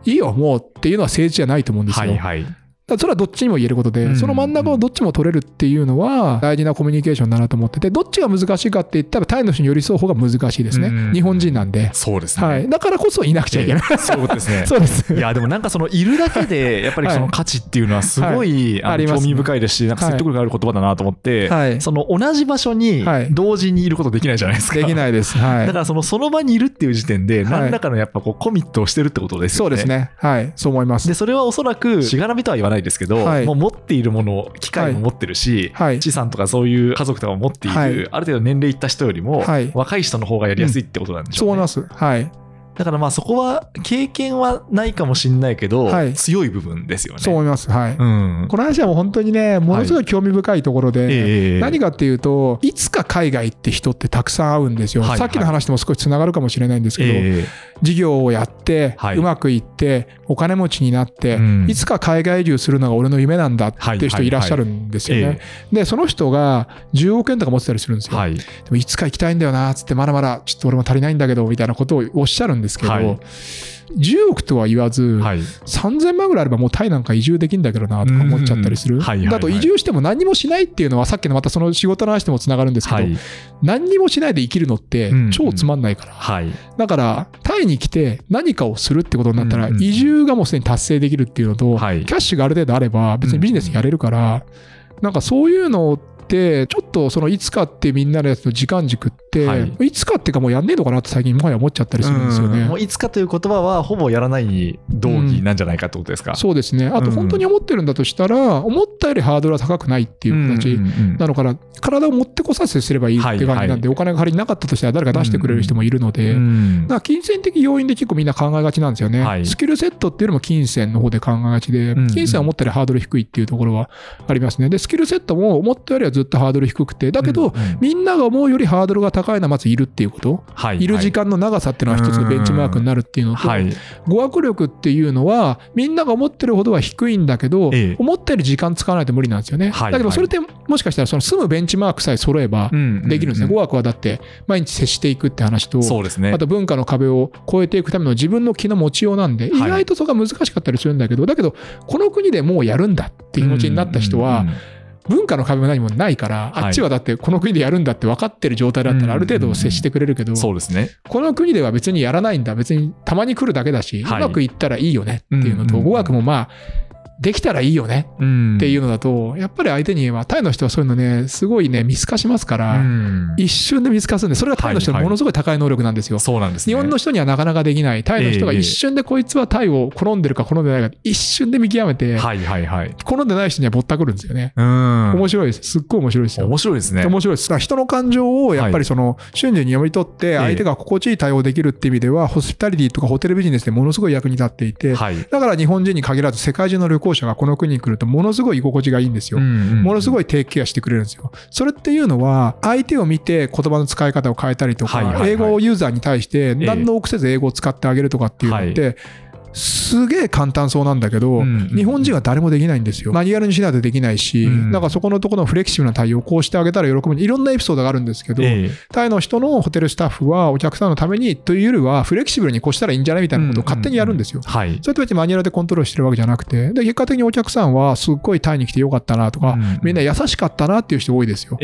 いいよもうっていうのは誠実じゃないと思うんですよ。はいはいそれはどっちにも言えることで、その真ん中をどっちも取れるっていうのは大事なコミュニケーションだなと思ってて、どっちが難しいかって言ったら、タイの人に寄り添う方が難しいですね。日本人なんで。そうですね。はい。だからこそいなくちゃいけない。えー、そうですね。(laughs) そうです。いや、でもなんかその、いるだけで、やっぱりその価値っていうのはすごい、はい、興味深いですし、なんか説得力ある言葉だなと思って、はい、その同じ場所に同時にいることできないじゃないですか。できないです。はい。だからその、その場にいるっていう時点で、何らかのやっぱこう、コミットをしてるってことですよね。そうですね。はい。そう思います。で、それはおそらく、しがらみとは言わないですけど、はい、もう持っているもの、機械も持ってるし、はい、資産とかそういう家族とかも持っている、はい、ある程度年齢いった人よりも、若い人の方がやりやすいってことなんでしょうね。うん、そう思います。はい。だからまあそこは経験はないかもしれないけど、はい、強い部分ですよね。そう思います。はい。うん、この話はもう本当にね、ものすごい興味深いところで、はいえー、何かっていうと、いつか海外って人ってたくさん会うんですよ。はい、さっきの話とも少しつながるかもしれないんですけど、えー、事業をやって、うまくいって、お金持ちになって、いつか海外移住するのが俺の夢なんだっていう人いらっしゃるんですよね。で、その人が10億円とか持ってたりするんですよ。でもいつか行きたいんだよな、つってまだまだちょっと俺も足りないんだけど、みたいなことをおっしゃるんですけど、10億とは言わず、はい、3000万ぐらいあればもうタイなんか移住できるんだけどなとか思っちゃったりする。だと移住しても何もしないっていうのはさっきのまたその仕事の話でもつながるんですけど、はい、何にもしないで生きるのって超つまんないから。はい、だからタイに来て何かをするってことになったら移住がもうすでに達成できるっていうのと、キャッシュがある程度あれば別にビジネスやれるから、なんかそういうのを、ちょっとそのいつかってみんなのやつの時間軸って、はい、いつかっていうかもうやんねえのかなって最近もはや思っちゃったりするんですよね。もういつかという言葉はほぼやらないに同義なんじゃないかってことですか、うん、そうですね。あと本当に思ってるんだとしたら、思ったよりハードルは高くないっていう形なのかな。体を持ってこさせすればいいって感じなんで、お金が仮になかったとしたら誰か出してくれる人もいるので、だ金銭的要因で結構みんな考えがちなんですよね。はい、スキルセットっていうのも金銭の方で考えがちで、金銭は思ったよりハードル低いっていうところはありますね。で、スキルセットも思ったよりはずっとハードル低くて、だけど、みんなが思うよりハードルが高いのはまずいるっていうこと、はい、い。る時間の長さっていうのは一つのベンチマークになるっていうのと、はい、語学力っていうのは、みんなが思ってるほどは低いんだけど、ええ、思ったより時間使わないと無理なんですよね。はい、だけど、それってもしかしたらその住むベンチマークさえ揃えばできるんですね。語学はだって毎日接していくって話と、そうですね、あと文化の壁を越えていくための自分の気の持ちようなんで、意外とそこが難しかったりするんだけど、だけど、この国でもうやるんだって気持ちになった人は、文化の壁も何もないから、あっちはだってこの国でやるんだって分かってる状態だったらある程度接してくれるけど、そうですね。この国では別にやらないんだ、別にたまに来るだけだし、はい。うまくいったらいいよねっていうのと、語学もまあ、できたらいいよねうんっていうのだと、やっぱり相手には、タイの人はそういうのね、すごいね、見透かしますから、うん一瞬で見透かすんで、それがタイの人のものすごい高い能力なんですよ。そうなんですね。日本の人にはなかなかできない、タイの人がええ一瞬でこいつはタイを好んでるか好んでないか、一瞬で見極めて、はいはいはい。好んでない人にはぼったくるんですよね。うん。面白いです。すっごい面白いですよ。面白いですね。面白いです。だから人の感情をやっぱりその瞬時に読み取って、相手が心地いい対応できるっていう意味では、ホスピタリティとかホテルビジネスでものすごい役に立っていて、はい。だから日本人に限らず世界中の旅行者がこの国に来るとものすごい居心地がいいんですよ。ものす。ごい低ケアしてくれるんですよ。それっていうのは、相手を見て言葉の使い方を変えたりとか、はいはいはい英語をユーザーに対して何の臆せず英語を使ってあげるとかっていうのって、すげえ簡単そうなんだけど、うん日本人は誰もできないんですよ。マニュアルにしないとできないし、うんなんかそこのところのフレキシブルな対応をこうしてあげたら喜ぶ。いろんなエピソードがあるんですけど、ええタイの人のホテルスタッフはお客さんのためにというよりはフレキシブルに越したらいいんじゃないみたいなことを勝手にやるんですよ。はい。それと別にマニュアルでコントロールしてるわけじゃなくて、で結果的にお客さんはすっごいタイに来てよかったなとか、うんみんな優しかったなっていう人多いですよ。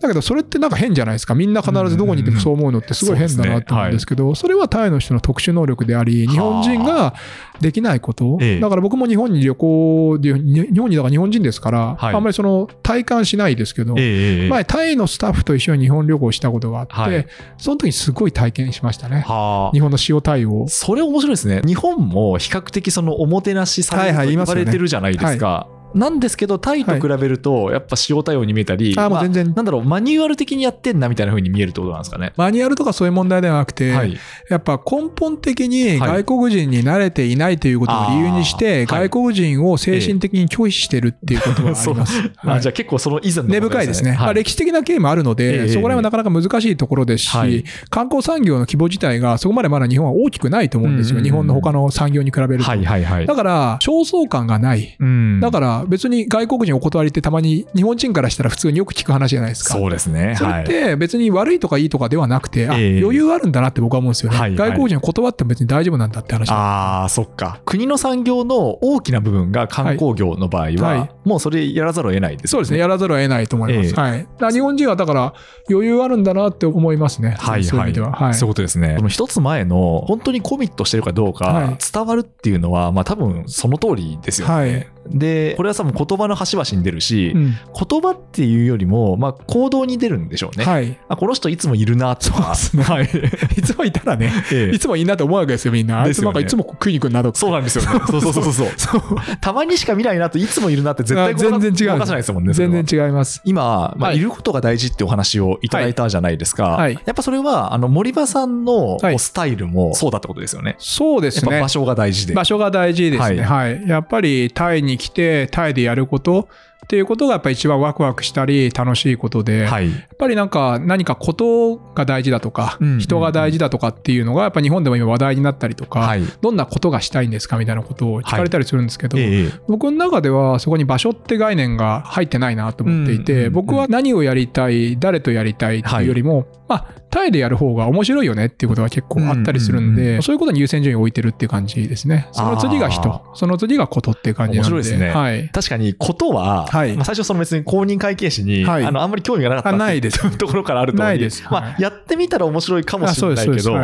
ええだけどそれってなんか変じゃないですか。みんな必ずどこにいてもそう思うのってすごい変だなと思うんですけど、それはタイの人の特殊能力であり、日本人ができないことええ。だから僕も日本に旅行日本にだから日本人ですから、はいあんまりその体感しないですけど、前タイのスタッフと一緒に日本旅行したことがあって、はいその時にすごい体験しましたね。はあ日本の塩対応。それ面白いですね。日本も比較的そのおもてなしされてるじゃないですか。なんですけど、タイと比べると、やっぱ塩対応に見えたり、まあもう全然なんだろう、マニュアル的にやってんなみたいな風に見えるってことなんですかね？マニュアルとかそういう問題ではなくて、はい。やっぱ根本的にはい外国人に慣れていないということを理由にして、外国人を精神的に拒否してるっていうことがあります。(laughs) はいあじゃあ結構その以前の問題根深いですね。まあ、はい歴史的な経緯もあるのえで、えそこら辺はなかなか難しいところですし、はい観光産業の規模自体がそこまでまだ日本は大きくないと思うんですよ。うんうんうん日本の他の産業に比べると。はいはいはい。だから、焦燥感がない。うんだから別に外国人お断りってたまに日本人からしたら普通によく聞く話じゃないですか。そうですね。それっはい。て別に悪いとかいいとかではなくて、あええ余裕あるんだなって僕は思うんですよね。はいはい外国人断っても別に大丈夫なんだって話。ああ、そっか。国の産業の大きな部分が観光業の場合は、はいもうそれやらざるを得ないですよそうですね。やらざるを得ないと思います。ええはい。日本人はだから余裕あるんだなって思いますね。はいはいそういう意味では。はい。そういうことですね。この一つ前の、本当にコミットしてるかどうはかい伝わるっていうのは、まあ多分その通りですよね。はいで、これは多分言葉の端々に出るし、うん言葉っていうよりも、まあ行動に出るんでしょうね。はい。あこの人いつもいるなとか。そうですねはい。いつもいたらね、ええいつもいいなと思うわけですよ、みんな。あいつなんかいつも食いに来るなとか。そうなんですよね。(laughs) そうそうそうそうそう。たまにしか見ないなといつもいるなって絶対あ全然違う動かさないですもんね。全然違います。今、まあ、はいいることが大事ってお話をいただいたじゃないですか。はいやっぱそれは、あの、森場さんのスタイルもそうだってことですよね。そうですね場。所が大事で。場所が大事ですね。はい。やっぱりタイに来て、タイでやることっていうことがやっぱり一番ワクワクしたり楽しいことで、はい。やっぱりなんか何かことが大事だとか、うん人が大事だとかっていうのがやっぱ日本でも今話題になったりとか、はい。どんなことがしたいんですかみたいなことを聞かれたりするんですけど、ええ僕の中ではそこに場所って概念が入ってないなと思っていて、僕は何をやりたい、誰とやりたいっていうよりも、まあ、タイでやる方が面白いよねっていうことが結構あったりするんで、うんうんそういうことに優先順位を置いてるっていう感じですね。その次が人、その次がことっていう感じなんで。面白いですねはい。確かに、ことは、はいまあ、最初その別に公認会計士に、はいあの、あんまり興味がなかったあないですところからあると思うないですまあ、はいやってみたら面白いかもしれないけど。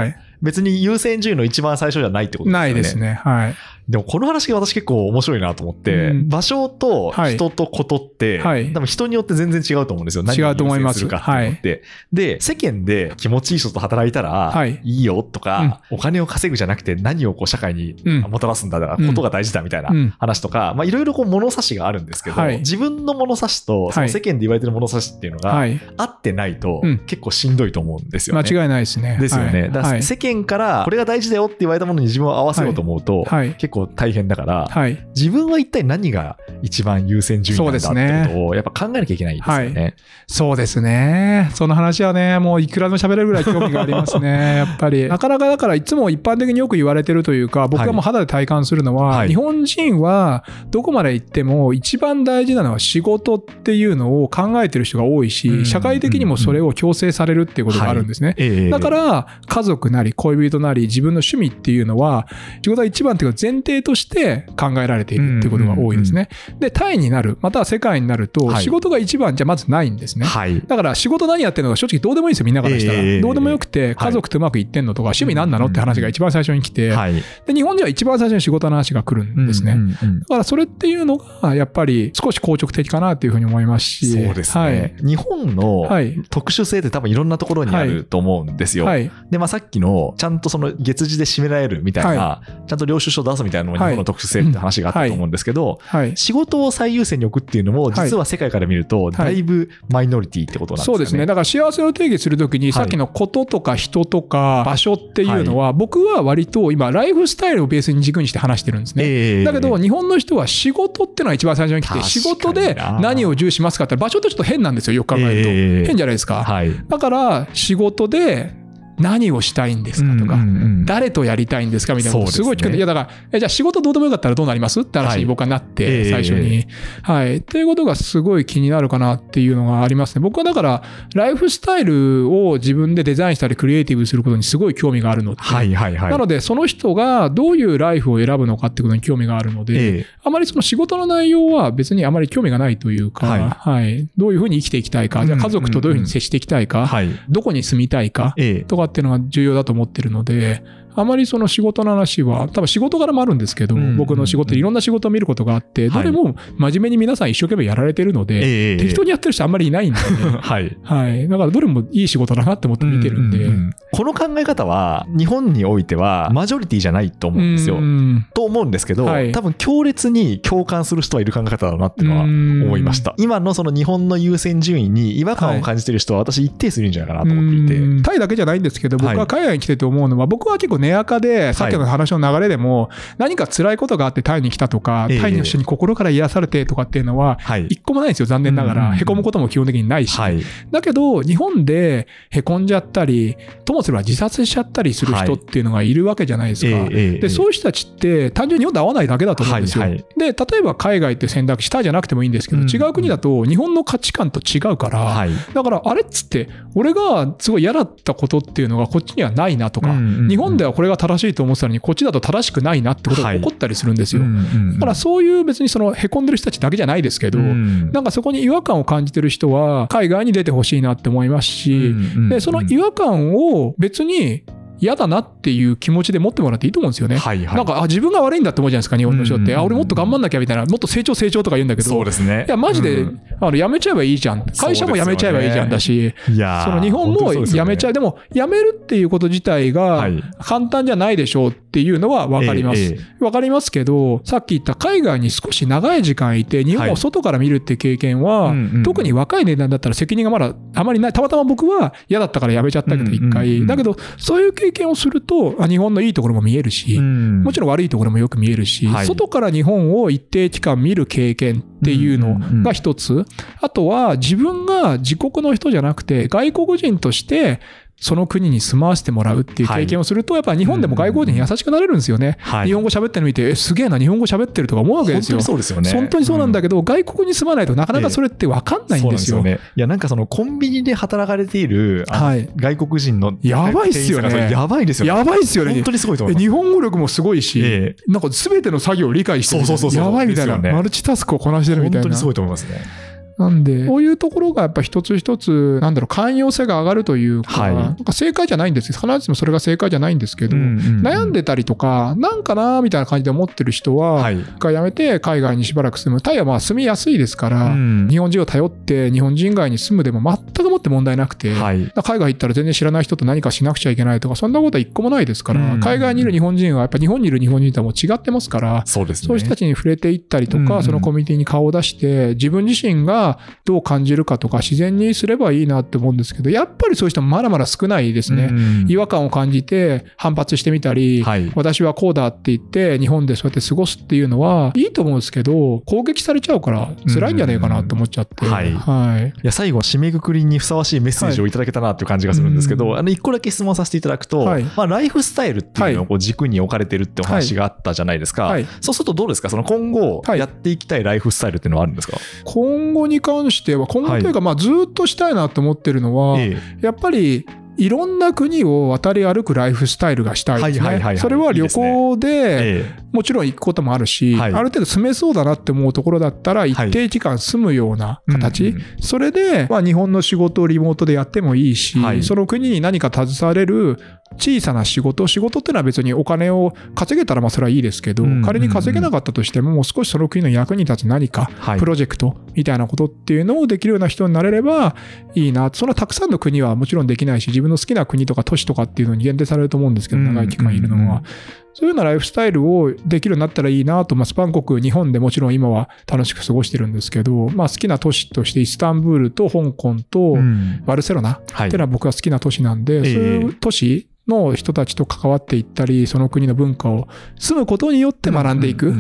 別に優先順位の一番最初じゃないってことですよね。ないですね。はい。でもこの話が私結構面白いなと思って、うん。場所とはい。人とことって、はい。多分人によって全然違うと思うんですよ。違うと思いまするかっていうのって。で、世間で気持ちいい人と働いたら、はい。いいよとか、お金を稼ぐじゃなくて何をこう社会にうん。もたらすんだだから、うん。ことが大事だみたいなうん。話とか、まあいろいろこう物差しがあるんですけど、はい。自分の物差しとその世間で言われてる物差しっていうのがはい。合ってないとうん。結構しんどいと思うんですよね。間違いないですね。ですよね。はい。だから世間からこれが大事だよって言われたものに自分を合わせようと思うと、はい。結構大変だから、はい。自分は一体何が一番優先順位なんだってそうですねことをやっぱ考えなきゃいけないですよね。そうですね。その話はね、もういくらでも喋れるぐらい興味がありますね。やっぱり。なかなかだからいつも一般的によく言われてるというか、僕がもう肌で体感するのは、はい日本人はどこまで行っても一番大事なのは仕事っていうのを考えてる人が多いし、うん社会的にもそれを強制されるっていうことがあるんですね。ええだから、家族なり恋人なり自分の趣味っていうのは、仕事が一番っていうか前提として考えられているっていうことが多いですね。で、タイになる、または世界になると、仕事が一番じゃまずないんですね。はい、だから仕事何やってるのか正直どうでもいいんですよ、みんなからしたら。えー、どうでもよくて、家族とうまくいってんのとか、趣味何なのって話が一番最初に来て、はい、で日本人は一番最初に仕事の話が来るんですね。だからそれっていうのが、やっぱり少し硬直的かなっていうふうに思いますし。そうですね。はい、日本の特殊性って多分いろんなところにあると思うんですよ。はい、で、まあさっきの、ちゃんとその月次で締められるみたいな、ちゃんと領収書出すみたいなのも日本の特殊性って話があったと思うんですけど、仕事を最優先に置くっていうのも、実は世界から見ると、だいぶマイノリティってことなんですね。そうですね。だから幸せを定義するときに、さっきのこととか人とか場所っていうのは、僕は割と今、ライフスタイルをベースに軸にして話してるんですね。だけど、日本の人は仕事っていうのが一番最初に来て、仕事で何を重視しますかって場所ってちょっと変なんですよ、よく考えると。変じゃないですか。だから、仕事で何をしたいんですかとか、誰とやりたいんですかみたいなことすごい聞く、ね、いやだから、じゃあ仕事どうでもよかったらどうなりますって話に僕はなって、最初に。はい。っていうことがすごい気になるかなっていうのがありますね。僕はだから、ライフスタイルを自分でデザインしたりクリエイティブすることにすごい興味があるので、はいはいはい、なので、その人がどういうライフを選ぶのかってことに興味があるので、あまりその仕事の内容は別にあまり興味がないというか、はい、はい、どういうふうに生きていきたいか、じゃあ家族とどういうふうに接していきたいか、どこに住みたいかとかっていうのが重要だと思ってるので、あまりその仕事の話は、多分仕事柄もあるんですけど、僕の仕事、いろんな仕事を見ることがあって、どれも真面目に皆さん一生懸命やられてるので、適当にやってる人あんまりいないんで、はい。はい。だからどれもいい仕事だなって思って見てるんで。この考え方は、日本においては、マジョリティじゃないと思うんですよ。と思うんですけど、多分強烈に共感する人はいる考え方だなっていうのは思いました。今のその日本の優先順位に違和感を感じてる人は私一定数いるんじゃないかなと思っていて。タイだけじゃないんですけど、僕は海外に来てて思うのは、僕は結構根垢で、さっきの話の流れでも、何か辛いことがあってタイに来たとか、タイの人に心から癒されてとかっていうのは、一個もないんですよ、残念ながら。へこむことも基本的にないし。だけど、日本でへこんじゃったり、ともすれば自殺しちゃったりする人っていうのがいるわけじゃないですか。で、そういう人たちって単純に日本で合わないだけだと思うんですよ。で、例えば海外って選択肢、タイじゃなくてもいいんですけど、違う国だと日本の価値観と違うから、だからあれっつって、俺がすごい嫌だったことっていうのがこっちにはないなとか、日本ではこれが正しいと思ってたのに、こっちだと正しくないなってことが起こったりするんですよ。だからそういう別にその凹んでる人たちだけじゃないですけど、なんかそこに違和感を感じてる人は海外に出てほしいなって思いますし、で、その違和感を別に嫌だなっていう気持ちで持ってもらっていいと思うんですよね。はいはい、なんか、あ、自分が悪いんだって思うじゃないですか、日本の人って。あ、俺もっと頑張んなきゃみたいな、もっと成長成長とか言うんだけど。そうですね。いや、マジで、うん、あの、やめちゃえばいいじゃん。会社も辞めちゃえばいいじゃんだし、その日本も辞めちゃう。でも、辞めるっていうこと自体が簡単じゃないでしょうっていうのは分かります。分かりますけど、さっき言った海外に少し長い時間いて、日本を外から見るって経験は、特に若い値段だったら責任がまだあまりない。たまたま僕は嫌だったから辞めちゃったけど、一回。だけど、そういう経験をすると、日本のいいところも見えるし、もちろん悪いところもよく見えるし、はい、外から日本を一定期間見る経験っていうのが一つ。あとは自分が自国の人じゃなくて外国人としてその国に住まわせてもらうっていう経験をすると、やっぱ日本でも外国人優しくなれるんですよね。はい、日本語喋ってるの見て、え、すげえな、日本語喋ってるとか思うわけですよ。本当にそうですよね。本当にそうなんだけど、うん、外国に住まないとなかなかそれって分かんないんですよ。えー、すよね。いや、なんかそのコンビニで働かれている、はい、外国人の、やばいっすよね。やばいですよね。やばいっすよね。本当にすごいと思います。日本語力もすごいし、えー、なんか全ての作業を理解してる。そうそうそうやばいみたいな、ね、マルチタスクをこなしてるみたいな。本当にすごいと思いますね。なんで、こういうところがやっぱ一つ一つ、なんだろう、寛容性が上がるというか、はい、なんか正解じゃないんです必ずしもそれが正解じゃないんですけど、うんうんうん、悩んでたりとか、なんかなみたいな感じで思ってる人は、はい、一やめて海外にしばらく住む。タイはまあ住みやすいですから、うん、日本人を頼って日本人外に住むでも全くもって問題なくて、はい、海外行ったら全然知らない人と何かしなくちゃいけないとか、そんなことは一個もないですから、うん、海外にいる日本人はやっぱ日本にいる日本人とはもう違ってますから、そうですね、そういう人たちに触れていったりとか、うん、そのコミュニティに顔を出して、自分自身がどう感じるかとか自然にすればいいなって思うんですけど、やっぱりそういう人もまだまだ少ないですね。違和感を感じて反発してみたり、はい、私はこうだって言って日本でそうやって過ごすっていうのはいいと思うんですけど、攻撃されちゃうから辛いんじゃねえかなって思っちゃって。はい。はい。いや、最後、締めくくりにふさわしいメッセージをいただけたなっていう感じがするんですけど、はい、あの、一個だけ質問させていただくと、はい、まあ、ライフスタイルっていうのをこう軸に置かれてるってお話があったじゃないですか。はい、そうするとどうですか？その今後やっていきたいライフスタイルっていうのはあるんですか、今後に関しては、今後というか、まあ、ずっとしたいなと思ってるのは、ええ、やっぱりいろんな国を渡り歩くライフスタイルがしたいですね。それは旅行で、もちろん行くこともあるし、ある程度住めそうだなって思うところだったら、一定期間住むような形。それで、まあ、日本の仕事をリモートでやってもいいし、その国に何か携われる小さな仕事、仕事っていうのは別にお金を稼げたらまあそれはいいですけど、仮に稼げなかったとしても、もう少しその国の役に立つ何か、プロジェクトみたいなことっていうのをできるような人になれればいいな。そのたくさんの国はもちろんできないし、自分の好きな国とか都市とかっていうのに限定されると思うんですけど、長い期間いるのは。そういうようなライフスタイルをできるようになったらいいなと、まあ、スパン国、日本でもちろん今は楽しく過ごしてるんですけど、まあ、好きな都市としてイスタンブールと香港とバルセロナっていうのは僕は好きな都市なんで、そういう都市の人たちと関わっていったり、その国の文化を住むことによって学んでいく。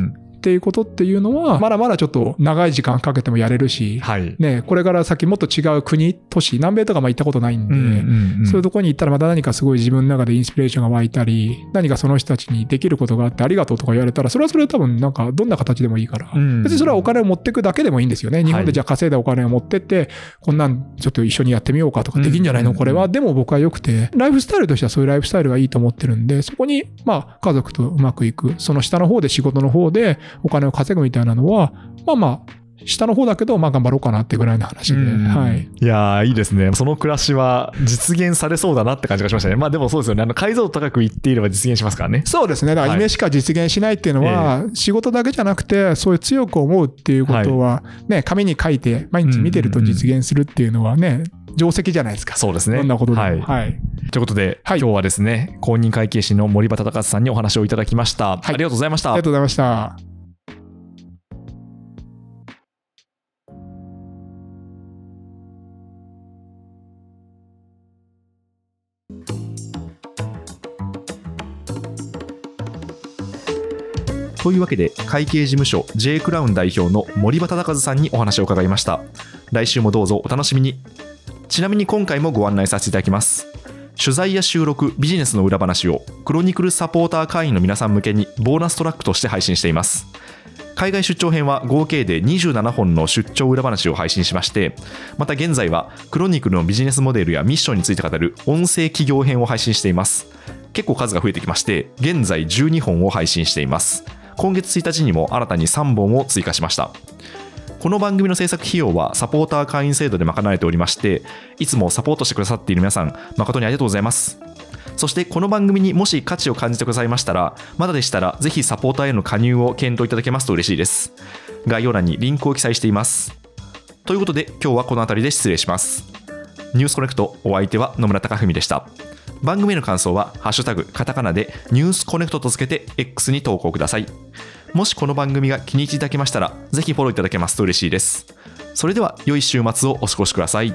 っていうことっていうのは、まだまだちょっと長い時間かけてもやれるし、はい、ね、これから先もっと違う国、都市、南米とかま行ったことないんで、うんうんうん、そういうとこに行ったらまた何かすごい自分の中でインスピレーションが湧いたり、何かその人たちにできることがあってありがとうとか言われたら、それはそれは多分なんかどんな形でもいいから、うん、別にそれはお金を持っていくだけでもいいんですよね。日本でじゃあ稼いだお金を持ってって、こんなんちょっと一緒にやってみようかとかできんじゃないの、これは？でも僕は良くて、ライフスタイルとしてはそういうライフスタイルがいいと思ってるんで、そこにまあ家族とうまくいく、その下の方で仕事の方でお金を稼ぐみたいなのは、まあまあ、下の方だけど、まあ頑張ろうかなってぐらいの話で。はい。いやいいですね。その暮らしは実現されそうだなって感じがしましたね。まあでもそうですよね。あの、解像度高く言っていれば実現しますからね。そうですね。だから夢しか実現しないっていうのは、はい、仕事だけじゃなくて、そういう強く思うっていうことは、ね、紙に書いて毎日見てると実現するっていうのはね、定石じゃないですか。そうですね。どんなことでも。はい。はい、ということで、はい、今日はですね、公認会計士の森畑隆さんにお話をいただきました。はい、ありがとうございました。ありがとうございました。というわけで会計事務所 J クラウン代表の森畑隆さんにお話を伺いました。来週もどうぞお楽しみに。ちなみに今回もご案内させていただきます。取材や収録ビジネスの裏話をクロニクルサポーター会員の皆さん向けにボーナストラックとして配信しています。海外出張編は合計で27本の出張裏話を配信しましてまた現在はクロニクルのビジネスモデルやミッションについて語る音声企業編を配信しています。結構数が増えてきまして現在12本を配信しています。今月1日にも新たに3本を追加しました。この番組の制作費用はサポーター会員制度で賄われておりましていつもサポートしてくださっている皆さん誠にありがとうございます。そしてこの番組にもし価値を感じてくださいましたらまだでしたらぜひサポーターへの加入を検討いただけますと嬉しいです。概要欄にリンクを記載しています。ということで今日はこの辺りで失礼します。ニュースコネクトお相手は野村貴文でした。番組への感想は、ハッシュタグ、カタカナでニュースコネクトとつけて X に投稿ください。もしこの番組が気に入っていただけましたら、ぜひフォローいただけますと嬉しいです。それでは、良い週末をお過ごしください。